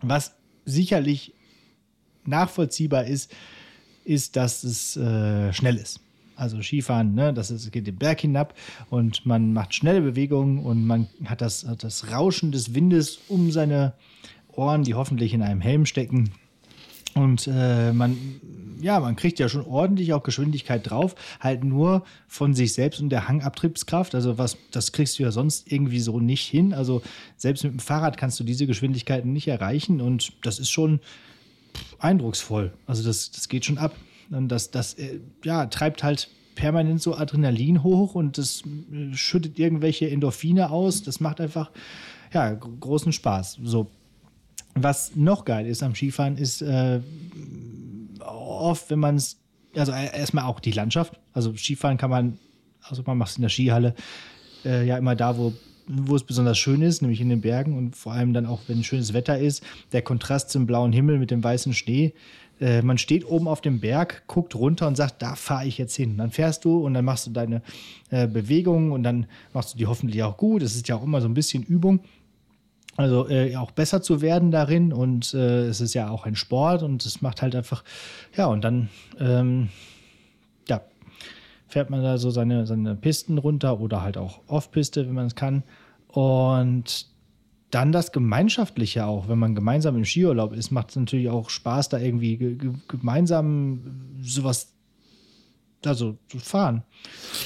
Was sicherlich nachvollziehbar ist, ist, dass es äh, schnell ist. Also Skifahren, ne, das ist, geht den Berg hinab und man macht schnelle Bewegungen und man hat das, das Rauschen des Windes um seine Ohren, die hoffentlich in einem Helm stecken. Und äh, man, ja, man kriegt ja schon ordentlich auch Geschwindigkeit drauf, halt nur von sich selbst und der Hangabtriebskraft. Also was, das kriegst du ja sonst irgendwie so nicht hin. Also selbst mit dem Fahrrad kannst du diese Geschwindigkeiten nicht erreichen und das ist schon eindrucksvoll. Also das, das geht schon ab. Und das, das äh, ja, treibt halt permanent so Adrenalin hoch und das äh, schüttet irgendwelche Endorphine aus. Das macht einfach ja, großen Spaß. So. Was noch geil ist am Skifahren, ist äh, oft, wenn man es, also äh, erstmal auch die Landschaft. Also Skifahren kann man, also man macht es in der Skihalle, äh, ja immer da, wo wo es besonders schön ist, nämlich in den Bergen und vor allem dann auch, wenn schönes Wetter ist, der Kontrast zum blauen Himmel mit dem weißen Schnee, äh, man steht oben auf dem Berg, guckt runter und sagt, da fahre ich jetzt hin. Dann fährst du und dann machst du deine äh, Bewegungen und dann machst du die hoffentlich auch gut. Es ist ja auch immer so ein bisschen Übung. Also äh, auch besser zu werden darin und äh, es ist ja auch ein Sport und es macht halt einfach, ja, und dann, ähm, ja, fährt man da so seine, seine Pisten runter oder halt auch Off-Piste, wenn man es kann. Und dann das Gemeinschaftliche auch, wenn man gemeinsam im Skiurlaub ist, macht es natürlich auch Spaß, da irgendwie gemeinsam sowas also zu fahren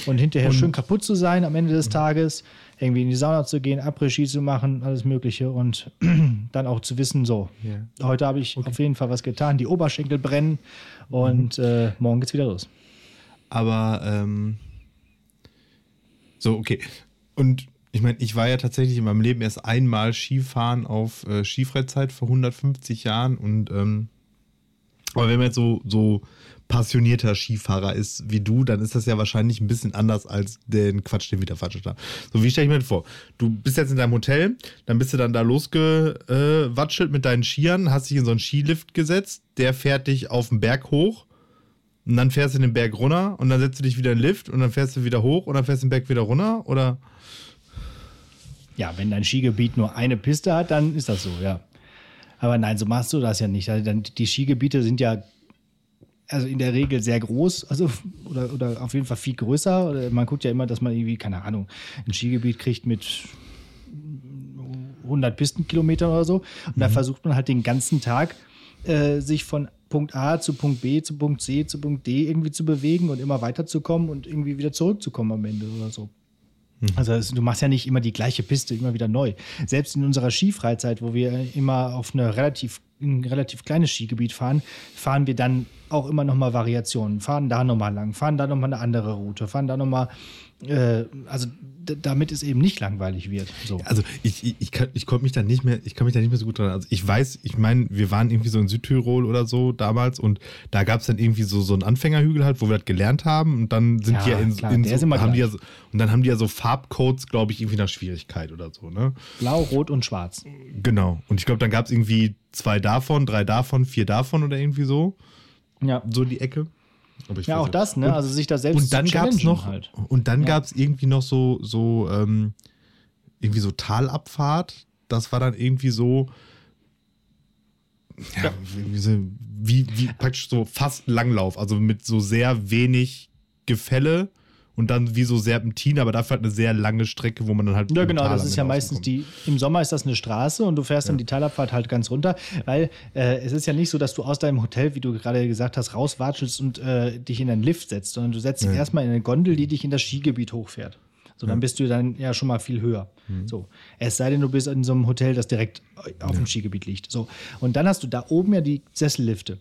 und hinterher und schön kaputt zu sein am Ende des mhm. Tages, irgendwie in die Sauna zu gehen, Après-Ski zu machen, alles Mögliche und dann auch zu wissen, so, yeah. heute habe ich okay. auf jeden Fall was getan, die Oberschenkel brennen und mhm. äh, morgen geht's wieder los. Aber ähm, so, okay. Und ich meine, ich war ja tatsächlich in meinem Leben erst einmal Skifahren auf äh, Skifreizeit vor 150 Jahren und ähm, aber wenn man jetzt so, so passionierter Skifahrer ist wie du, dann ist das ja wahrscheinlich ein bisschen anders als den Quatsch, den wir da veranstaltet. So, wie stelle ich mir das vor? Du bist jetzt in deinem Hotel, dann bist du dann da losgewatschelt mit deinen Skiern, hast dich in so einen Skilift gesetzt, der fährt dich auf den Berg hoch und dann fährst du den Berg runter und dann setzt du dich wieder in den Lift und dann fährst du wieder hoch und dann fährst du den Berg wieder runter oder? Ja, wenn dein Skigebiet nur eine Piste hat, dann ist das so, ja. Aber nein, so machst du das ja nicht. Also die Skigebiete sind ja also in der Regel sehr groß, also oder, oder auf jeden Fall viel größer. Oder man guckt ja immer, dass man irgendwie, keine Ahnung, ein Skigebiet kriegt mit 100 Pistenkilometern oder so. Und mhm. da versucht man halt den ganzen Tag äh, sich von Punkt A zu Punkt B zu Punkt C zu Punkt D irgendwie zu bewegen und immer weiterzukommen und irgendwie wieder zurückzukommen am Ende oder so. Mhm. Also es, du machst ja nicht immer die gleiche Piste immer wieder neu. Selbst in unserer Skifreizeit, wo wir immer auf eine relativ ein relativ kleines Skigebiet fahren, fahren wir dann auch immer noch mal Variationen. Fahren da noch mal lang, fahren da noch mal eine andere Route, fahren da noch mal äh, also damit es eben nicht langweilig wird. So. Also ich, ich, ich, kann, ich konnte mich da nicht mehr, ich kann mich da nicht mehr so gut dran. Also ich weiß, ich meine, wir waren irgendwie so in Südtirol oder so damals und da gab es dann irgendwie so, so einen Anfängerhügel halt, wo wir das gelernt haben und dann sind ja, die ja in, klar, in so, haben die ja so, und dann haben die ja so Farbcodes, glaube ich, irgendwie nach Schwierigkeit oder so, ne? Blau, Rot und Schwarz. Genau. Und ich glaube, dann gab es irgendwie zwei davon, drei davon, vier davon oder irgendwie so. Ja. So die Ecke ja, auch das, ne? Und, also sich da selbst und dann zu gab's noch halt. Und dann ja. gab es irgendwie noch so, so, ähm, irgendwie so Talabfahrt. Das war dann irgendwie so, ja, ja. Wie, wie, praktisch so fast Langlauf, also mit so sehr wenig Gefälle und dann wie so Serpentin, aber dafür halt eine sehr lange Strecke, wo man dann halt. Ja, genau, das ist ja meistens die. Im Sommer ist das eine Straße und du fährst ja. dann die Teilabfahrt halt ganz runter, weil äh, es ist ja nicht so, dass du aus deinem Hotel, wie du gerade gesagt hast, rauswatschelst und äh, dich in einen Lift setzt, sondern du setzt dich erstmal in eine Gondel, die dich in das Skigebiet hochfährt. So, dann bist du dann ja schon mal viel höher. Mhm. So. Es sei denn, du bist in so einem Hotel, das direkt auf dem Skigebiet liegt. So. Und dann hast du da oben ja die Sessellifte.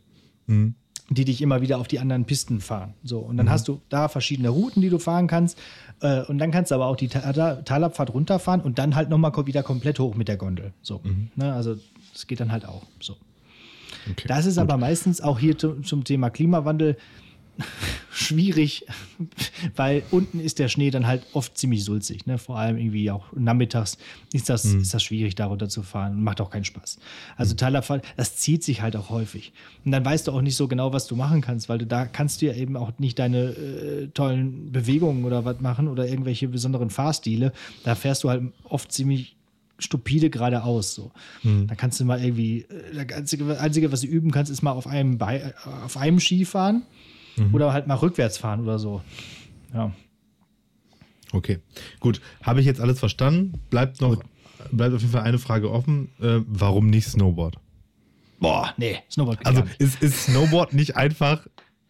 Mhm die dich immer wieder auf die anderen Pisten fahren. So, und dann mhm. hast du da verschiedene Routen, die du fahren kannst. Äh, und dann kannst du aber auch die Talabfahrt runterfahren und dann halt nochmal wieder komplett hoch mit der Gondel. So. Mhm. Ne, also das geht dann halt auch. So. Okay, das ist gut. aber meistens auch hier zum Thema Klimawandel schwierig, weil unten ist der Schnee dann halt oft ziemlich sulzig. Ne? Vor allem irgendwie auch nachmittags ist das, mhm. ist das schwierig, darunter zu fahren. Macht auch keinen Spaß. Also mhm. Teilerfall, das zieht sich halt auch häufig. Und dann weißt du auch nicht so genau, was du machen kannst, weil du da kannst du ja eben auch nicht deine äh, tollen Bewegungen oder was machen oder irgendwelche besonderen Fahrstile. Da fährst du halt oft ziemlich stupide geradeaus. So. Da kannst du mal irgendwie, äh, das einzige, einzige, was du üben kannst, ist mal auf einem, Bei, äh, auf einem Ski fahren oder halt mal rückwärts fahren oder so. Ja. Okay, gut. Habe ich jetzt alles verstanden? Bleibt noch, bleibt auf jeden Fall eine Frage offen. Äh, warum nicht Snowboard? Boah, nee, Snowboard Also ist, ist Snowboard nicht einfach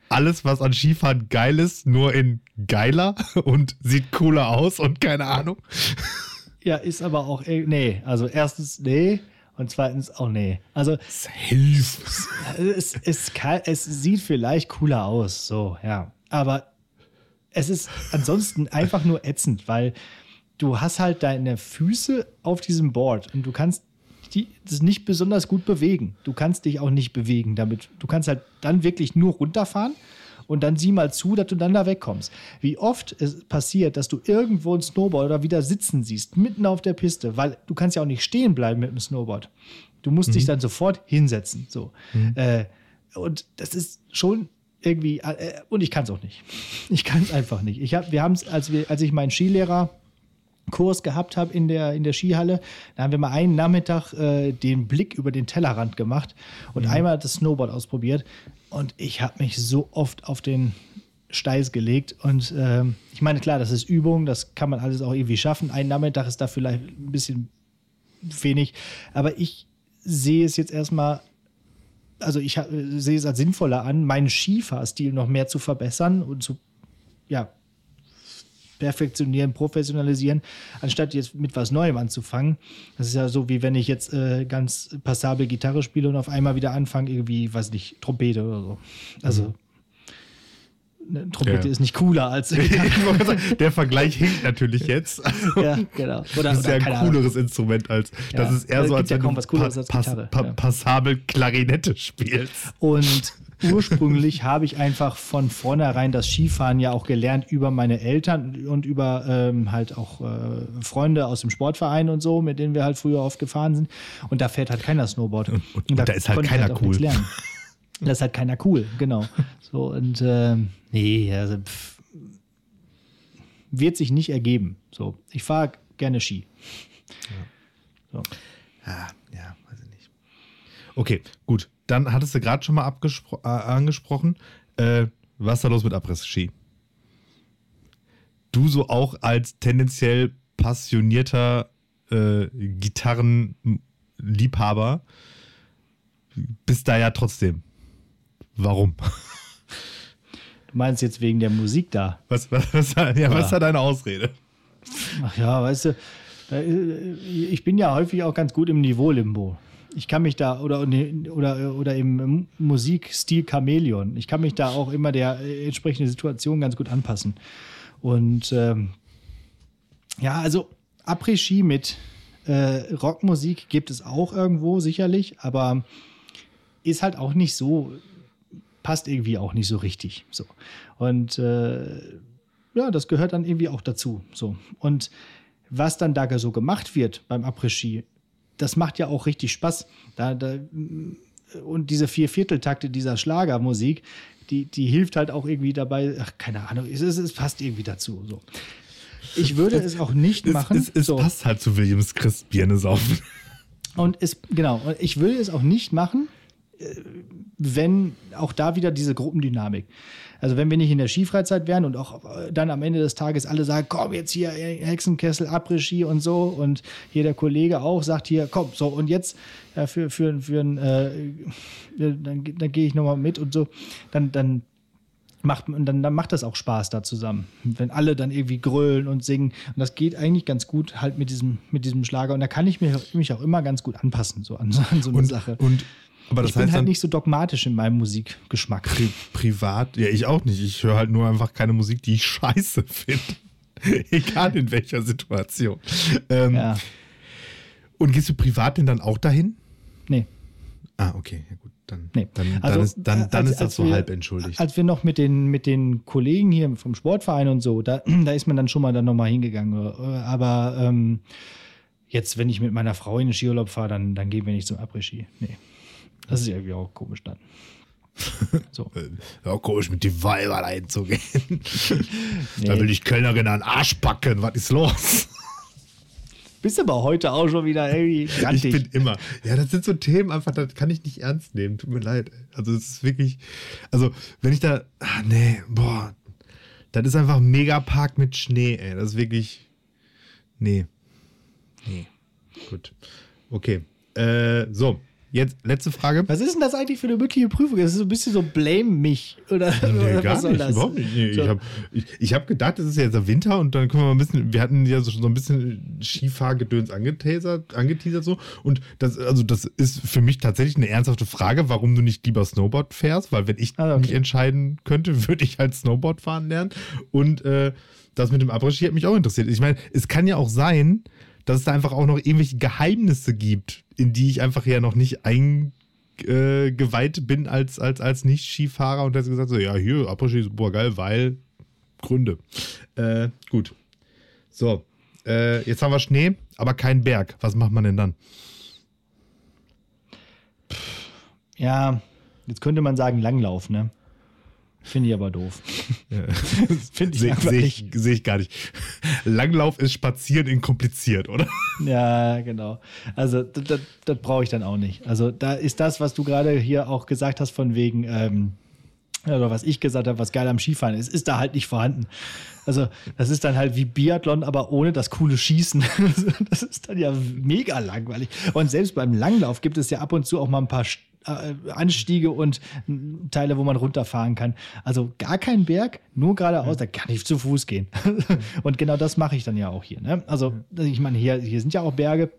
alles, was an Skifahren geil ist, nur in geiler und sieht cooler aus und keine Ahnung? Ja, ist aber auch, nee, also erstens, nee. Und zweitens auch nee. Also Safe. es, es, kann, es sieht vielleicht cooler aus, so, ja. Aber es ist ansonsten einfach nur ätzend, weil du hast halt deine Füße auf diesem Board und du kannst die, das nicht besonders gut bewegen. Du kannst dich auch nicht bewegen damit. Du kannst halt dann wirklich nur runterfahren und dann sieh mal zu, dass du dann da wegkommst. Wie oft es passiert, dass du irgendwo ein Snowboard oder wieder sitzen siehst, mitten auf der Piste, weil du kannst ja auch nicht stehen bleiben mit dem Snowboard. Du musst dich dann sofort hinsetzen. So. Äh, und das ist schon irgendwie, äh, und ich kann es auch nicht. Ich kann es einfach nicht. Ich hab, wir haben es, als, wir- als ich meinen Skilehrer Kurs gehabt habe in der, in der Skihalle, da haben wir mal einen Nachmittag äh, den Blick über den Tellerrand gemacht und einmal das Snowboard ausprobiert. Und ich habe mich so oft auf den Steiß gelegt. Und ähm, ich meine, klar, das ist Übung, das kann man alles auch irgendwie schaffen. Ein Nachmittag ist da vielleicht ein bisschen wenig. Aber ich sehe es jetzt erstmal, also ich sehe es als sinnvoller an, meinen Skifahrstil noch mehr zu verbessern und zu, ja, perfektionieren, professionalisieren, anstatt jetzt mit was Neuem anzufangen. Das ist ja so, wie wenn ich jetzt äh, ganz passabel Gitarre spiele und auf einmal wieder anfange, irgendwie, weiß nicht, Trompete oder so. Also, eine Trompete Ja. ist nicht cooler als Der Vergleich hinkt natürlich jetzt. Ja, genau. Oder, das ist ja ein Ahnung. cooleres Instrument als. Das Ja. ist eher so, als ja wenn du als Gitarre, ja. passabel Klarinette spielst. Und ursprünglich habe ich einfach von vornherein das Skifahren ja auch gelernt über meine Eltern und über ähm, halt auch äh, Freunde aus dem Sportverein und so, mit denen wir halt früher oft gefahren sind. Und da fährt halt keiner Snowboard. Und, und da ist halt keiner auch cool. Nichts lernen. Da ist halt keiner cool, genau. So, und ähm, nee, also pff, wird sich nicht ergeben. So, ich fahre gerne Ski. So. Ah, ja, weiß ich nicht. Okay, gut. Dann hattest du gerade schon mal äh, angesprochen. Äh, was ist da los mit Abriss-Ski? Du so auch als tendenziell passionierter äh, Gitarrenliebhaber bist da ja trotzdem. Warum? Du meinst jetzt wegen der Musik da? Was, was, was, ja, was ist da deine Ausrede? Ach ja, weißt du, äh, ich bin ja häufig auch ganz gut im Niveau-Limbo. Ich kann mich da, oder, oder, oder im Musikstil Chamäleon, ich kann mich da auch immer der äh, entsprechenden Situation ganz gut anpassen. Und ähm, ja, also Après-Ski mit äh, Rockmusik gibt es auch irgendwo sicherlich, aber ist halt auch nicht so, passt irgendwie auch nicht so richtig. So. Und äh, ja, das gehört dann irgendwie auch dazu. So. Und was dann da so gemacht wird beim Après-Ski, das macht ja auch richtig Spaß. Da, da, und diese Viervierteltakte dieser Schlagermusik, die, die hilft halt auch irgendwie dabei, ach, keine Ahnung, es, es, es passt irgendwie dazu. So. Ich würde es auch nicht machen. Es, es, so. passt halt zu Williams Christ Birne saufen. Und es, genau, ich will es auch nicht machen, wenn auch da wieder diese Gruppendynamik. Also wenn wir nicht in der Skifreizeit wären und auch äh, dann am Ende des Tages alle sagen, komm jetzt hier äh, Hexenkessel, Après-Ski und so und hier der Kollege auch sagt hier, komm, so und jetzt äh, für, für, für ein, äh, äh, dann, dann gehe ich nochmal mit und so, dann, dann macht und dann, dann macht das auch Spaß da zusammen. Wenn alle dann irgendwie grölen und singen. Und das geht eigentlich ganz gut halt mit diesem, mit diesem Schlager. Und da kann ich mich, mich auch immer ganz gut anpassen, so an, so- an so eine Und, Sache. und aber das ich bin heißt halt dann nicht so dogmatisch in meinem Musikgeschmack. pri privat, ja, ich auch nicht. Ich höre halt nur einfach keine Musik, die ich scheiße finde. Egal in welcher Situation. Ähm, Ja, Und gehst du privat denn dann auch dahin? nee. Ah, okay, ja gut. Dann, Nee. dann, Also, dann, ist, dann, dann als- ist das so wir- halb entschuldigt. Als wir noch mit den, mit den Kollegen hier vom Sportverein und so, da, da ist man dann schon mal dann nochmal hingegangen. Aber ähm, jetzt, wenn ich mit meiner Frau in den Skiurlaub fahre, dann, dann gehen wir nicht zum Après-Ski. Nee. Das ist irgendwie auch komisch dann. So. ja, komisch, mit die Weiber einzugehen. Nee. Da will ich Kellnerin an den Arsch packen. Was ist los? Bist aber heute auch schon wieder irgendwie Ich grantig. bin immer. Ja, das sind so Themen einfach, das kann ich nicht ernst nehmen. Tut mir leid. Also es ist wirklich. Also, wenn ich da. Ah, nee, boah. Das ist einfach ein Megapark mit Schnee, ey. Das ist wirklich. Nee. Nee. Gut. Okay. Äh, so. Jetzt letzte Frage. Was ist denn das eigentlich für eine mündliche Prüfung? Das ist so ein bisschen so blame mich. Oder, Nee, oder gar nicht, überhaupt nicht. Nee, So. Ich habe ich, ich hab gedacht, es ist ja jetzt der Winter und dann können wir mal ein bisschen, wir hatten ja so, so ein bisschen Skifahrgedöns angeteasert, angeteasert so. Und das, also das ist für mich tatsächlich eine ernsthafte Frage, warum du nicht lieber Snowboard fährst, weil wenn ich Ah, okay. mich entscheiden könnte, würde ich halt Snowboard fahren lernen. Und äh, das mit dem Après-Ski hat mich auch interessiert. Ich meine, es kann ja auch sein, dass es da einfach auch noch irgendwelche Geheimnisse gibt, in die ich einfach ja noch nicht ein äh, geweiht bin als, als, als Nicht-Skifahrer und hat gesagt, so, ja, hier, Après-Ski ist super geil, weil Gründe. Äh, gut. So, äh, jetzt haben wir Schnee, aber kein Berg. Was macht man denn dann? Ja, jetzt könnte man sagen Langlauf, ne? Finde ich aber doof. Finde ich Sehe seh ich, seh ich gar nicht. Langlauf ist Spazieren in kompliziert, oder? Ja, genau. Also das, das, brauche ich dann auch nicht. Also da ist das, was du gerade hier auch gesagt hast, von wegen, ähm, oder was ich gesagt habe, was geil am Skifahren ist, ist da halt nicht vorhanden. Also das ist dann halt wie Biathlon, aber ohne das coole Schießen. das ist dann ja mega langweilig. Und selbst beim Langlauf gibt es ja ab und zu auch mal ein paar Anstiege und Teile, wo man runterfahren kann. Also gar kein Berg, nur geradeaus, da kann ich zu Fuß gehen. und genau das mache ich dann ja auch hier. Ne? Also ich meine, hier, hier sind ja auch Berge.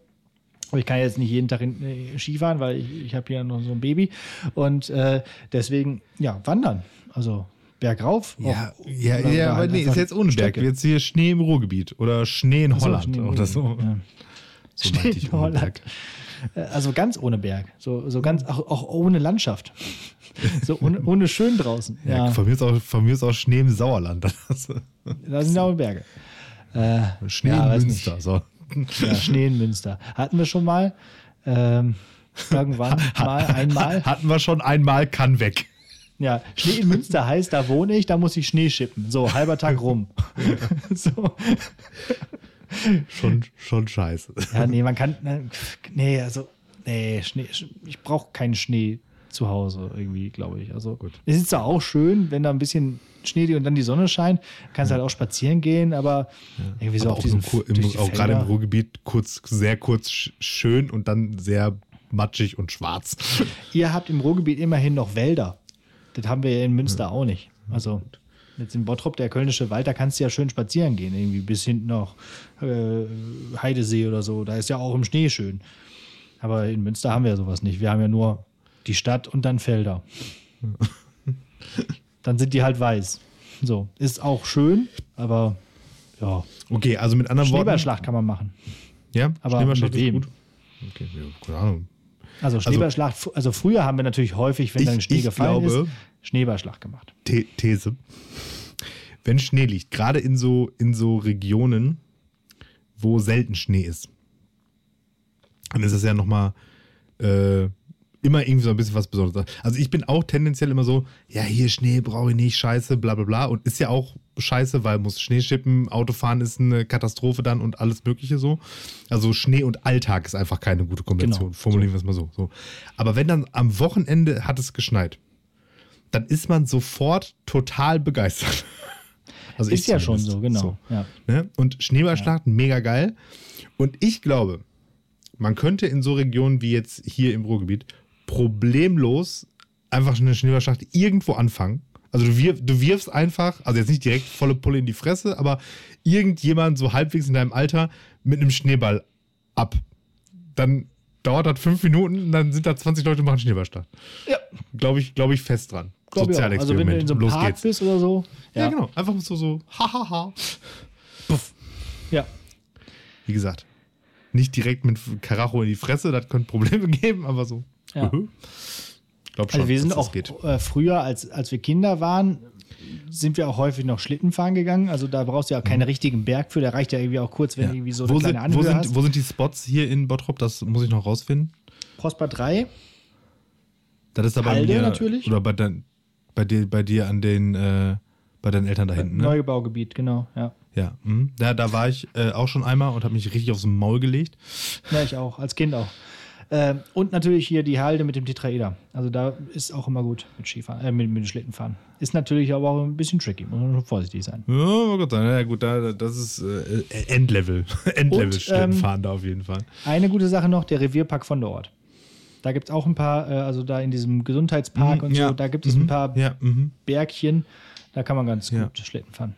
Aber ich kann jetzt nicht jeden Tag in, äh, Skifahren, weil ich, ich habe hier noch so ein Baby. Und äh, deswegen, ja, wandern. Also bergauf. Ja, auch- ja, ja aber halt nee, ist jetzt ohne Berg. Jetzt hier Schnee im Ruhrgebiet oder Schnee in Ach so, Holland Schnee oder so. Ja. So Schnee in Holland. Äh, Also ganz ohne Berg. So, so ganz, auch, auch ohne Landschaft. So ohne, ohne schön draußen. Ja, Ja, Von, mir ist auch, von mir ist auch Schnee im Sauerland. da sind auch Berge. Äh, Schnee ja, in Münster. So. Ja, Schnee in Münster. Hatten wir schon mal. Ähm, irgendwann mal, einmal. Hatten wir schon einmal, kann weg. Ja, Schnee in Münster heißt, da wohne ich, da muss ich Schnee schippen. So, halber Tag rum. so. Schon, schon scheiße. Ja, nee, man kann. ne, Nee, also. Nee, Schnee. Ich brauche keinen Schnee zu Hause irgendwie, glaube ich. Also, Gut. es ist zwar auch schön, wenn da ein bisschen Schnee liegt und dann die Sonne scheint, kannst halt auch spazieren gehen, aber irgendwie so Aber auf diesen. Kur- im, die auch gerade im. Ruhrgebiet kurz, sehr kurz sch- schön und dann sehr matschig und schwarz. Ihr habt im Ruhrgebiet immerhin noch Wälder. Das haben wir ja in Münster auch nicht. Also jetzt in Bottrop, der Kölnische Wald, da kannst du ja schön spazieren gehen, irgendwie bis hinten noch äh, Heidesee oder so. Da ist ja auch im Schnee schön. Aber in Münster haben wir ja sowas nicht. Wir haben ja nur die Stadt und dann Felder. dann sind die halt weiß. So, ist auch schön, aber ja, Okay, also mit anderen Worten. Schneeballschlacht kann man machen. Ja, Aber Schneeballschlacht mit ist wem? gut. Okay, keine Ahnung. Also Schneeballschlacht, also, also früher haben wir natürlich häufig, wenn Ich- dann Schnee ich gefallen glaube- ist, Schneeballschlacht gemacht. The These. Wenn Schnee liegt, gerade in so, in so Regionen, wo selten Schnee ist, dann ist es ja nochmal äh, immer irgendwie so ein bisschen was Besonderes. Also ich bin auch tendenziell immer so, ja, hier Schnee brauche ich nicht, scheiße, bla bla bla. Und ist ja auch scheiße, weil muss Schnee schippen, Autofahren ist eine Katastrophe dann und alles mögliche so. Also Schnee und Alltag ist einfach keine gute Kombination. Genau. Formulieren wir es mal so, so. Aber wenn dann am Wochenende hat es geschneit, dann ist man sofort total begeistert. Also Ist ja schon so, genau. Ja. Ne? Und Schneeballschlachten, mega geil. Und ich glaube, man könnte in so Regionen wie jetzt hier im Ruhrgebiet problemlos einfach eine Schneeballschlacht irgendwo anfangen. Also du, wirf, du wirfst einfach, also jetzt nicht direkt volle Pulle in die Fresse, aber irgendjemand so halbwegs in deinem Alter mit einem Schneeball ab. Dann dauert das fünf Minuten und dann sind da 20 Leute und machen Schneeballschlacht. Ja, Glaube ich, glaube ich fest dran. Auch. Also wenn du in so einem Los Park geht's. bist oder so. Ja. genau. Einfach so, so, hahaha. Ja. Wie gesagt, nicht direkt mit Karacho in die Fresse, das könnte Probleme geben, aber so. Ja. Glaub schon, Also wir sind auch geht. äh, früher, als, als wir Kinder waren, sind wir auch häufig noch Schlitten fahren gegangen. Also da brauchst du ja auch keinen richtigen Berg für. Der reicht ja irgendwie auch kurz, wenn Mhm. Ja. du irgendwie so eine wo, kleine sind, wo, Anhöhe sind, hast. wo sind die Spots hier in Bottrop? Das muss ich noch rausfinden. Prosper 3, Das ist aber Halde mir, natürlich. Oder bei, dein, bei, dir, bei dir an den, äh, bei deinen Eltern da hinten, ne? Neubaugebiet, genau, ja. Ja, mhm. da, da war ich äh, auch schon einmal und habe mich richtig aufs Maul gelegt. Ja, ich auch, als Kind auch. Ähm, und natürlich hier die Halde mit dem Tetraeder. Also da ist auch immer gut mit Skifahren, äh, mit, mit Schlittenfahren. Ist natürlich aber auch ein bisschen tricky, muss man schon vorsichtig sein. Ja, oh Gott, ja gut, da, das ist äh, Endlevel. Endlevel Und, Schlittenfahren ähm, da auf jeden Fall. Eine gute Sache noch, der Revierpark von der Ort. Da gibt es auch ein paar, äh, also da in diesem Gesundheitspark Mhm, und so, ja. da gibt es Mhm. ein paar Ja, mhm. Bergchen. Da kann man ganz gut Schlitten fahren.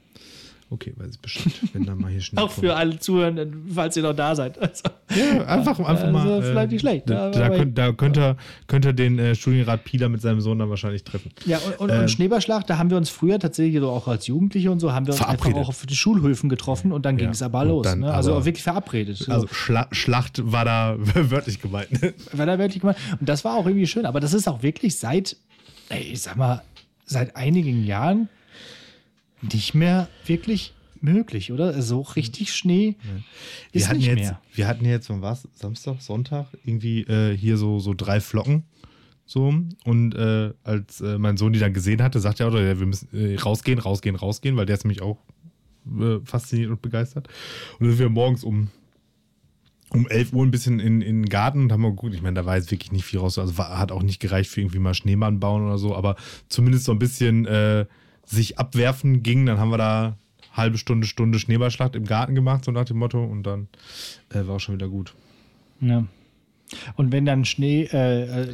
Okay, weiß ich Bescheid, wenn da mal hier Schnee Auch für alle Zuhörenden, falls ihr noch da seid. Also, Ja, einfach, einfach Also, mal. vielleicht nicht schlecht, Da, da, könnt, da könnt, ihr, könnt ihr den äh, Studienrat Pieler mit seinem Sohn dann wahrscheinlich treffen. ja, und, und, Ähm, und Schneeballschlag, da haben wir uns früher tatsächlich auch als Jugendliche und so, haben wir uns einfach auch auf die Schulhöfen getroffen und dann Ja, ging es aber los. dann Ne? Also aber- wirklich verabredet. So. Also Schla Schlacht war da wörtlich gemeint. war da wirklich gemacht. Und das war auch irgendwie schön. Aber das ist auch wirklich seit, ey, ich sag mal, seit einigen Jahren nicht mehr wirklich möglich, oder? So richtig Schnee Wir ist hatten, nicht jetzt, mehr. wir hatten jetzt, wann war's? Samstag, Sonntag, irgendwie äh, hier so, so drei Flocken. So. Und äh, als äh, mein Sohn die dann gesehen hatte, sagte er auch, ja, wir müssen äh, rausgehen, rausgehen, rausgehen, weil der ist nämlich auch äh, fasziniert und begeistert. Und dann sind wir morgens um, um 11 Uhr ein bisschen in, in den Garten und haben mal geguckt. Ich meine, da war jetzt wirklich nicht viel raus. Also war, hat auch nicht gereicht für irgendwie mal Schneemann bauen oder so, aber zumindest so ein bisschen äh, sich abwerfen ging. Dann haben wir da halbe Stunde, Stunde Schneeballschlacht im Garten gemacht, so nach dem Motto. Und dann äh, war auch schon wieder gut. Ja. Und wenn dann Schnee, äh, äh,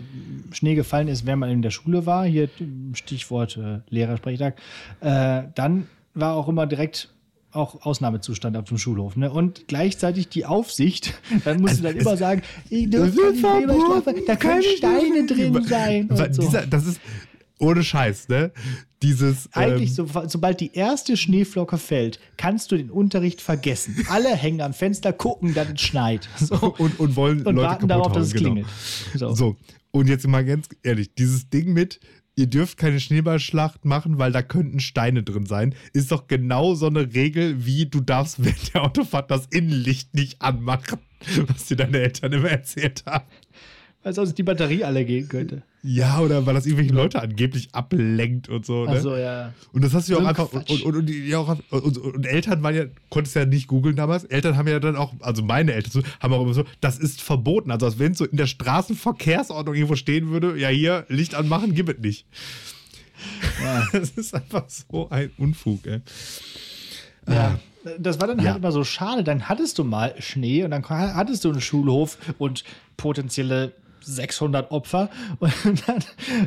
Schnee gefallen ist, während man in der Schule war, hier Stichwort äh, Lehrersprechtag, äh, dann war auch immer direkt auch Ausnahmezustand auf dem Schulhof. Ne? Und gleichzeitig die Aufsicht, dann musst du dann immer sagen, ich wird nicht verboten, da können Steine drin sein. Und so. dieser, das ist ohne Scheiß, ne? Dieses. Eigentlich, ähm, so, sobald die erste Schneeflocke fällt, kannst du den Unterricht vergessen. Alle hängen am Fenster, gucken, dass es schneit. So. und, und wollen Und Leute warten darauf, hauen, dass es genau. klingelt. So. So, und jetzt mal ganz ehrlich, dieses Ding mit, ihr dürft keine Schneeballschlacht machen, weil da könnten Steine drin sein, ist doch genau so eine Regel, wie du darfst während der Autofahrt das Innenlicht nicht anmachen, was dir deine Eltern immer erzählt haben. Weil sonst die Batterie alle gehen könnte. Ja, oder weil das irgendwelche Leute angeblich ablenkt und so. Ne? Achso, ja. Und das hast du ja So auch einfach. Quatsch. Und, und, und, ja auch, und, und Eltern waren ja, konntest ja nicht googeln damals. Eltern haben ja dann auch, also meine Eltern so, haben auch immer so, das ist verboten. Also als wenn es so in der Straßenverkehrsordnung irgendwo stehen würde, ja hier, Licht anmachen, gib es nicht. Ja. Das ist einfach so ein Unfug, ey. Ja. Das war dann Ja. halt immer so schade. Dann hattest du mal Schnee und dann hattest du einen Schulhof und potenzielle 600 Opfer und dann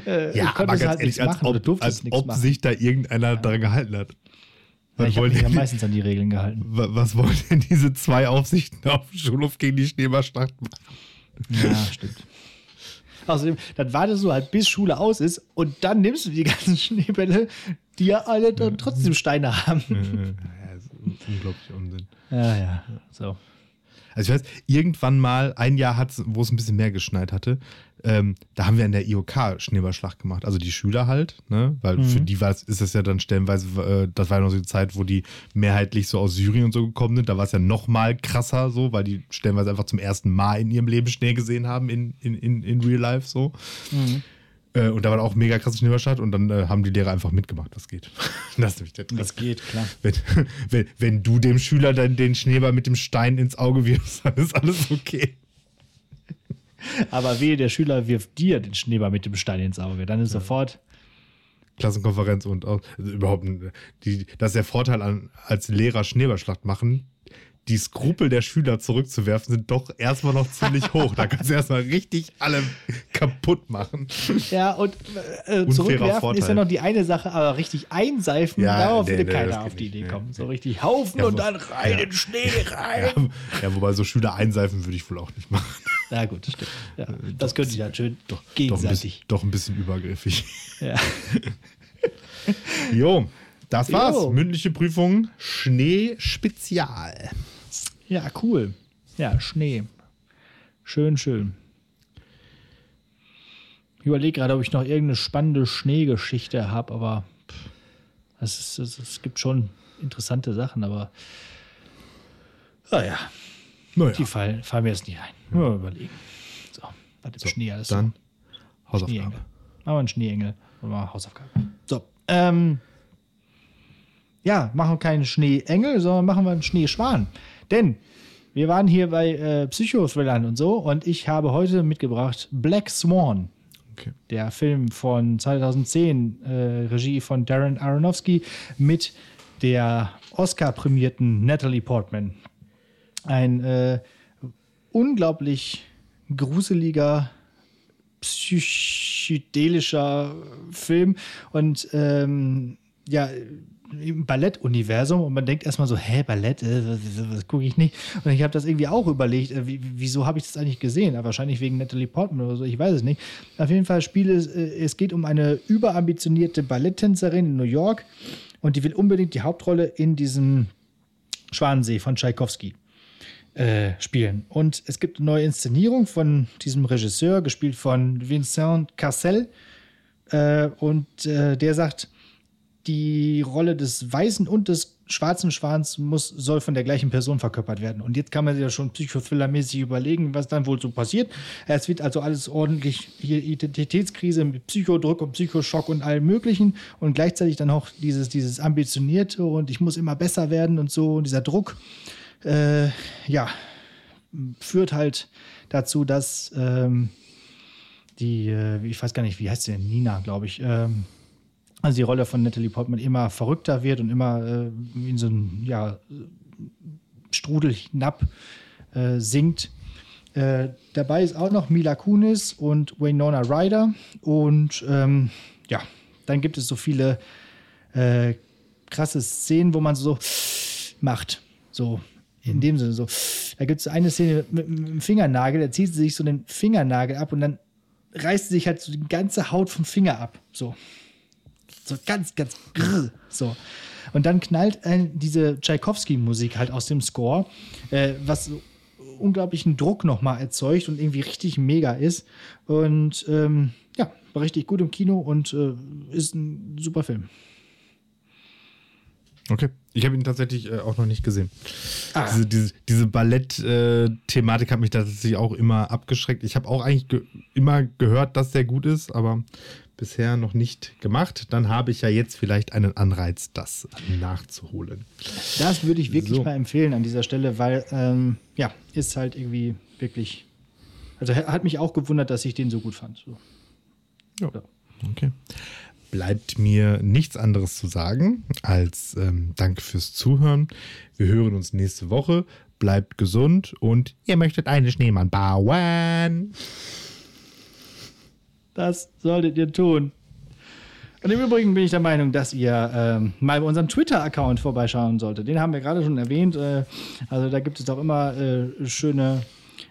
äh, Ja, aber ganz halt nichts ehrlich, als machen ob, als ob machen. sich da irgendeiner dran gehalten hat. ja, ich habe mich ja meistens an die Regeln gehalten. wa- was wollen denn diese zwei Aufsichten auf dem Schulhof gegen die Schneeballschlacht machen? Ja, stimmt. Außerdem, dann wartest du halt, bis Schule aus ist und dann nimmst du die ganzen Schneebälle, die ja alle dann trotzdem Steine haben. Ja, das ist unglaublich Unsinn. Ja, ja, so. Also ich weiß, irgendwann mal, ein Jahr hat wo es ein bisschen mehr geschneit hatte, ähm, da haben wir in der IOK Schneeballschlacht gemacht. Also die Schüler halt, ne? Weil Mhm. für die war es, ist das ja dann stellenweise, äh, das war ja noch so die Zeit, wo die mehrheitlich so aus Syrien und so gekommen sind. Da war es ja noch mal krasser so, weil die stellenweise einfach zum ersten Mal in ihrem Leben Schnee gesehen haben in, in, in, in Real Life so. Mhm. Äh, und da war auch mega krasse Schneeballschlacht und dann äh, haben die Lehrer einfach mitgemacht, das geht. das ist nämlich der Trick. Das geht, klar. Wenn, wenn, wenn du dem Schüler dann den Schneeball mit dem Stein ins Auge wirfst, dann ist alles okay. Aber wehe, der Schüler wirft dir den Schneeball mit dem Stein ins Auge. Dann ist sofort. Klassenkonferenz und also überhaupt, die, das ist der Vorteil an, als Lehrer Schneeballschlacht machen. Die Skrupel der Schüler zurückzuwerfen sind doch erstmal noch ziemlich hoch. Da kannst du erstmal richtig alle kaputt machen. Ja, und äh, Unfairer zurückwerfen ist Vorteil. ja noch die eine Sache, aber richtig einseifen, Ja, darauf nee, würde nee, keiner auf die nicht, Idee nee. kommen. So richtig Haufen Ja, und dann rein ja. in den Schnee rein. Ja, wobei so Schüler einseifen würde ich wohl auch nicht machen. Ja, gut, das stimmt. Ja, das könnte ich dann schön Doch ein, gegenseitig. bisschen, doch ein bisschen übergriffig. Ja. Jo, das war's. Jo. Mündliche Prüfung Schnee Spezial. Ja, cool. Ja, Schnee. Schön, schön. Ich überlege gerade, ob ich noch irgendeine spannende Schneegeschichte habe, aber es, ist, es, gibt schon interessante Sachen, aber naja, Naja, die fallen, fallen mir jetzt nicht ein. Mal überlegen. So, was im Schnee alles so. dann Hausaufgabe. Schneeengel. Machen wir einen Schneeengel. Machen wir Hausaufgabe. So. Ähm, ja, machen wir keinen Schneeengel, sondern machen wir einen Schneeschwan. Denn wir waren hier bei äh, Psychothrillern und so und ich habe heute mitgebracht Black Swan. Okay. Der Film von 2010, äh, Regie von Darren Aronofsky mit der Oscar-prämierten Natalie Portman. Ein äh, unglaublich gruseliger, psychedelischer Film und ähm, ja, im Ballettuniversum und man denkt erstmal so, hä, Ballett, äh, was gucke ich nicht? Und ich habe das irgendwie auch überlegt, äh, wie, wieso habe ich das eigentlich gesehen? Aber wahrscheinlich wegen Natalie Portman oder so, ich weiß es nicht. Auf jeden Fall spiele es, äh, es geht um eine überambitionierte Balletttänzerin in New York und die will unbedingt die Hauptrolle in diesem Schwanensee von Tschaikowski äh, spielen. Und es gibt eine neue Inszenierung von diesem Regisseur, gespielt von Vincent Cassel. Äh, und äh, der sagt, die Rolle des weißen und des schwarzen Schwans muss, soll von der gleichen Person verkörpert werden. Und jetzt kann man sich ja schon psychothriller-mäßig überlegen, was dann wohl so passiert. Es wird also alles ordentlich hier Identitätskrise mit Psychodruck und Psychoschock und allem Möglichen und gleichzeitig dann auch dieses, dieses Ambitionierte und ich muss immer besser werden und so und dieser Druck, äh, ja, führt halt dazu, dass ähm, die, äh, ich weiß gar nicht, wie heißt sie denn, Nina, glaube ich, ähm, also die Rolle von Natalie Portman immer verrückter wird und immer äh, in so einen ja, Strudel hinab äh, sinkt. Äh, dabei ist auch noch Mila Kunis und Winona Ryder. Und ähm, ja, dann gibt es so viele äh, krasse Szenen, wo man so macht. So in dem Sinne so. Da gibt es eine Szene mit, dem Fingernagel, da zieht sie sich so den Fingernagel ab und dann reißt sie sich halt so die ganze Haut vom Finger ab. So. So ganz, ganz grrr, so. Und dann knallt ein, diese Tchaikovsky-Musik halt aus dem Score, äh, was so unglaublichen Druck nochmal erzeugt und irgendwie richtig mega ist. Und ähm, ja, war richtig gut im Kino und äh, ist ein super Film. Okay. Ich habe ihn tatsächlich äh, auch noch nicht gesehen. Ah. Diese, diese, diese Ballett-Thematik hat mich tatsächlich auch immer abgeschreckt. Ich habe auch eigentlich ge immer gehört, dass der gut ist, aber bisher noch nicht gemacht. Dann habe ich ja jetzt vielleicht einen Anreiz, das nachzuholen. Das würde ich wirklich So. mal empfehlen an dieser Stelle, weil ähm, ja, ist halt irgendwie wirklich. Also hat mich auch gewundert, dass ich den so gut fand. So. Ja. Okay. Bleibt mir nichts anderes zu sagen als ähm, Danke fürs Zuhören. Wir hören uns nächste Woche. Bleibt gesund und ihr möchtet einen Schneemann bauen. Das solltet ihr tun. Und im Übrigen bin ich der Meinung, dass ihr ähm, mal bei unserem Twitter-Account vorbeischauen solltet. Den haben wir gerade schon erwähnt. Äh, also da gibt es auch immer äh, schöne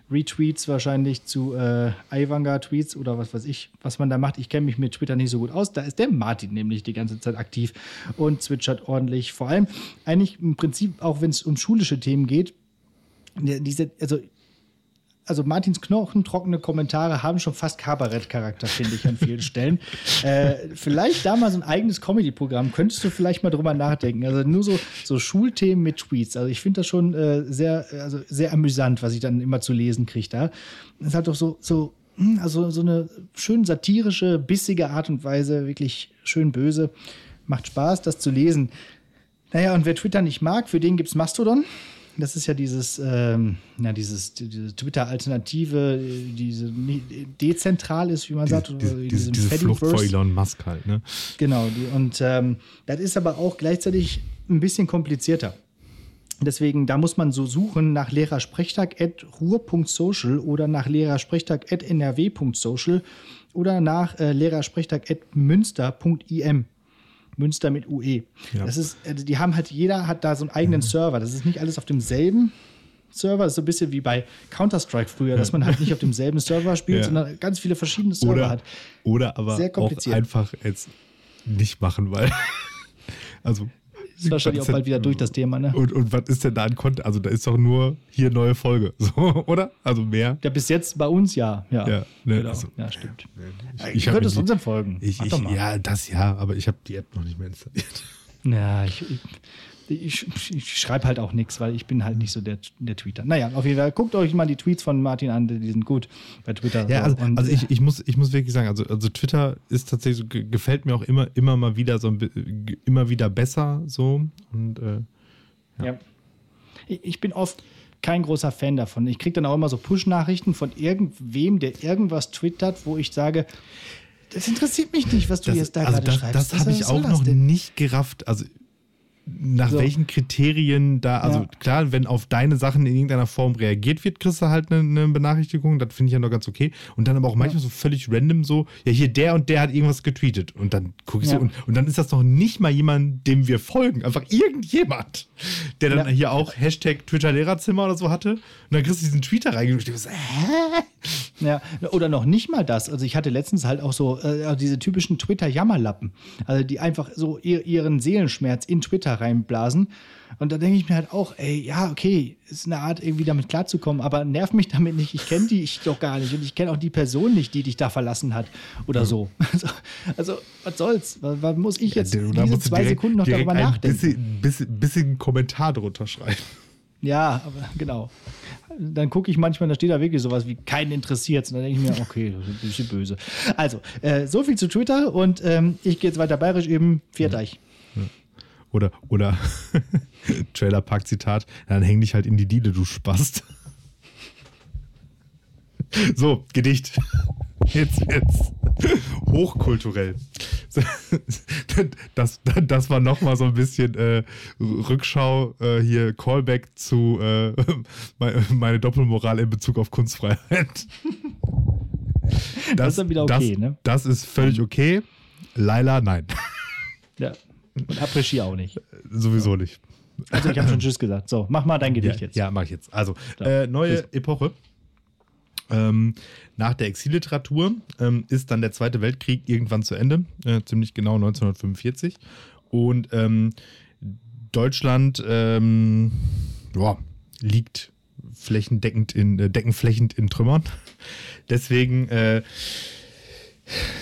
Retweets wahrscheinlich zu äh, Iwanga-Tweets oder was weiß ich, was man da macht. Ich kenne mich mit Twitter nicht so gut aus. Da ist der Martin nämlich die ganze Zeit aktiv und zwitschert ordentlich. Vor allem eigentlich im Prinzip, auch wenn es um schulische Themen geht, diese, also also Martins knochentrockene Kommentare haben schon fast Kabarettcharakter, finde ich, an vielen Stellen. Äh, vielleicht da mal so ein eigenes Comedy-Programm, könntest du vielleicht mal drüber nachdenken. Also nur so, so Schulthemen mit Tweets. Also ich finde das schon äh, sehr, also sehr amüsant, was ich dann immer zu lesen kriege da. Es hat doch so, so, hm, also so eine schön satirische, bissige Art und Weise, wirklich schön böse. Macht Spaß, das zu lesen. Naja, und wer Twitter nicht mag, für den gibt's Mastodon. Das ist ja dieses, ähm, ja, dieses, diese Twitter-Alternative, diese dezentral ist, wie man sagt. Diese, oder diese, diese, diese Flucht vor. Elon Musk halt, ne? Genau, die, und ähm, das ist aber auch gleichzeitig ein bisschen komplizierter. Deswegen, da muss man so suchen nach lehrersprechtag.ruhr.social oder nach lehrersprechtag.nrw.social oder nach äh, lehrersprechtag.münster.im. Münster mit UE. Ja. Das ist, also die haben halt, jeder hat da so einen eigenen Server. Das ist nicht alles auf demselben Server. Das ist so ein bisschen wie bei Counter-Strike früher, dass man halt nicht auf demselben Server spielt, Ja. sondern ganz viele verschiedene Server Oder, hat. oder aber Sehr auch einfach jetzt nicht machen, weil. also. Ist wahrscheinlich auch bald wieder durch das Thema, ne? Und, und was ist denn da an Content? Also da ist doch nur hier neue Folge, so, oder? Also mehr. Ja, bis jetzt bei uns ja. Ja, Ja, ne, genau. also- ja stimmt. Ich, Ich ich habe hört es unseren Folgen. ich, ich, ja, das ja, aber ich habe die App noch nicht mehr installiert. Ja, ich, ich, ich, schreibe halt auch nichts, weil ich bin halt nicht so der, der Tweeter. Naja, auf jeden Fall, guckt euch mal die Tweets von Martin an, die sind gut bei Twitter. Ja, so. also, Und, also ich, ich, muss, ich muss wirklich sagen, also, also Twitter ist tatsächlich, so, ge- gefällt mir auch immer, immer mal wieder so ein immer wieder besser so. Und äh, Ja. Ich, ich bin oft kein großer Fan davon. Ich kriege dann auch immer so Push-Nachrichten von irgendwem, der irgendwas twittert, wo ich sage, das interessiert mich nicht, was du das, jetzt da also gerade das, schreibst. das habe ich auch noch denn? nicht gerafft. Also nach So. welchen Kriterien da, also Ja. klar, wenn auf deine Sachen in irgendeiner Form reagiert wird, kriegst du halt eine, eine Benachrichtigung, das finde ich ja noch ganz okay. Und dann aber auch manchmal so völlig random so, ja hier, der und der hat irgendwas getweetet. Und dann gucke ich Ja. so, und, und dann ist das noch nicht mal jemand, dem wir folgen, einfach irgendjemand, der dann Ja. hier auch Hashtag Twitter-Lehrerzimmer oder so hatte. Und dann kriegst du diesen Tweeter reingeschrieben und ich so, hä? Ja, oder noch nicht mal das. Also ich hatte letztens halt auch so äh, diese typischen Twitter-Jammerlappen, also die einfach so ihr, ihren Seelenschmerz in Twitter reinblasen. Und da denke ich mir halt auch, ey, ja, okay, ist eine Art, irgendwie damit klarzukommen, aber nerv mich damit nicht. Ich kenne die ich doch gar nicht und ich kenne auch die Person nicht, die dich da verlassen hat oder so. Also, also was soll's? Was, was muss ich jetzt Da diese zwei direkt- Sekunden noch darüber ein nachdenken? Bisschen, bisschen, bisschen Kommentar drunter schreiben. Ja, aber genau. Dann gucke ich manchmal, da steht da wirklich sowas wie keinen interessiert. Und dann denke ich mir, okay, das ist ein bisschen böse. Also, äh, so viel zu Twitter und ähm, ich gehe jetzt weiter bayerisch eben. Viert euch. Oder, oder Trailer-Park-Zitat, dann häng dich halt in die Diele, du Spast. So, Gedicht. Jetzt wird's hochkulturell. Das, das war nochmal so ein bisschen äh, Rückschau, äh, hier Callback zu äh, meine, Doppelmoral in Bezug auf Kunstfreiheit. Das ist dann wieder okay, das, ne? Das ist völlig okay. Laila, nein. Ja. Und Apres-Ski auch nicht. Sowieso nicht. Also, ich habe schon Tschüss gesagt. So, mach mal dein Gedicht ja, jetzt. Ja, mach ich jetzt. Also, So, äh, neue. Epoche. Ähm, nach der Exilliteratur ähm, ist dann der Zweite Weltkrieg irgendwann zu Ende, äh, ziemlich genau 1945. Und ähm, Deutschland ähm, ja, liegt flächendeckend in, äh, deckenflächend in Trümmern. Deswegen äh,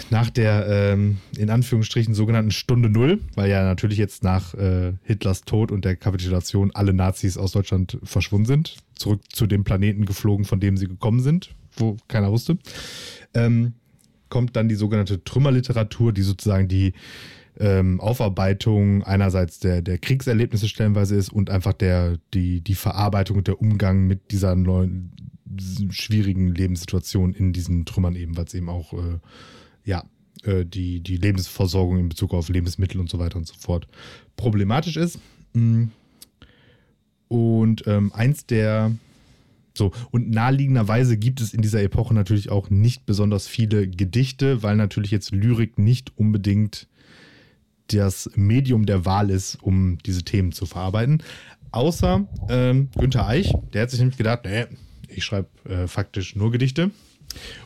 nach der ähm, in Anführungsstrichen sogenannten Stunde Null, weil ja natürlich jetzt nach äh, Hitlers Tod und der Kapitulation alle Nazis aus Deutschland verschwunden sind, zurück zu dem Planeten geflogen, von dem sie gekommen sind, wo keiner wusste, ähm, kommt dann die sogenannte Trümmerliteratur, die sozusagen die ähm, Aufarbeitung einerseits der, der Kriegserlebnisse stellenweise ist und einfach der, die, die Verarbeitung und der Umgang mit dieser neuen schwierigen Lebenssituation in diesen Trümmern eben, weil es eben auch äh, ja, äh, die, die Lebensversorgung in Bezug auf Lebensmittel und so weiter und so fort problematisch ist. Mm. Und ähm, eins der so, und naheliegenderweise gibt es in dieser Epoche natürlich auch nicht besonders viele Gedichte, weil natürlich jetzt Lyrik nicht unbedingt das Medium der Wahl ist, um diese Themen zu verarbeiten. Außer ähm, Günther Eich, der hat sich nämlich gedacht, nee, ich schreibe äh, faktisch nur Gedichte.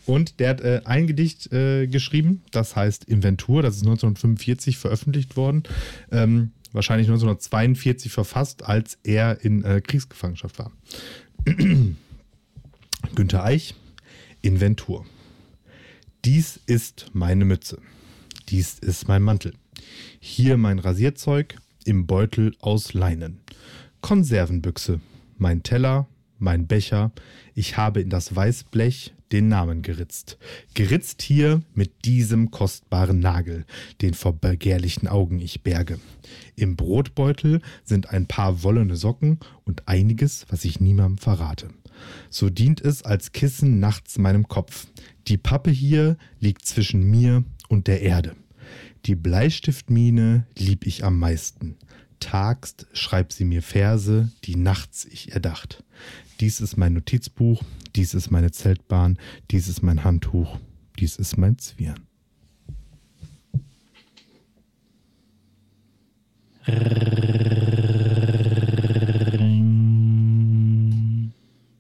Und der hat äh, ein Gedicht äh, geschrieben, das heißt Inventur, das ist 1945 veröffentlicht worden, ähm, wahrscheinlich 1942 verfasst, als er in äh, Kriegsgefangenschaft war. Günther Eich, Inventur. Dies ist meine Mütze. Dies ist mein Mantel. Hier mein Rasierzeug im Beutel aus Leinen. Konservenbüchse, mein Teller, mein Becher. Ich habe in das Weißblech den Namen geritzt. Geritzt hier mit diesem kostbaren Nagel, den vor begehrlichen Augen ich berge. Im Brotbeutel sind ein paar wollene Socken und einiges, was ich niemandem verrate. So dient es als Kissen nachts meinem Kopf. Die Pappe hier liegt zwischen mir und der Erde. Die Bleistiftmine lieb ich am meisten. Tagst schreib sie mir Verse, die nachts ich erdacht. Dies ist mein Notizbuch, dies ist meine Zeltbahn, dies ist mein Handtuch, dies ist mein Zwirn. R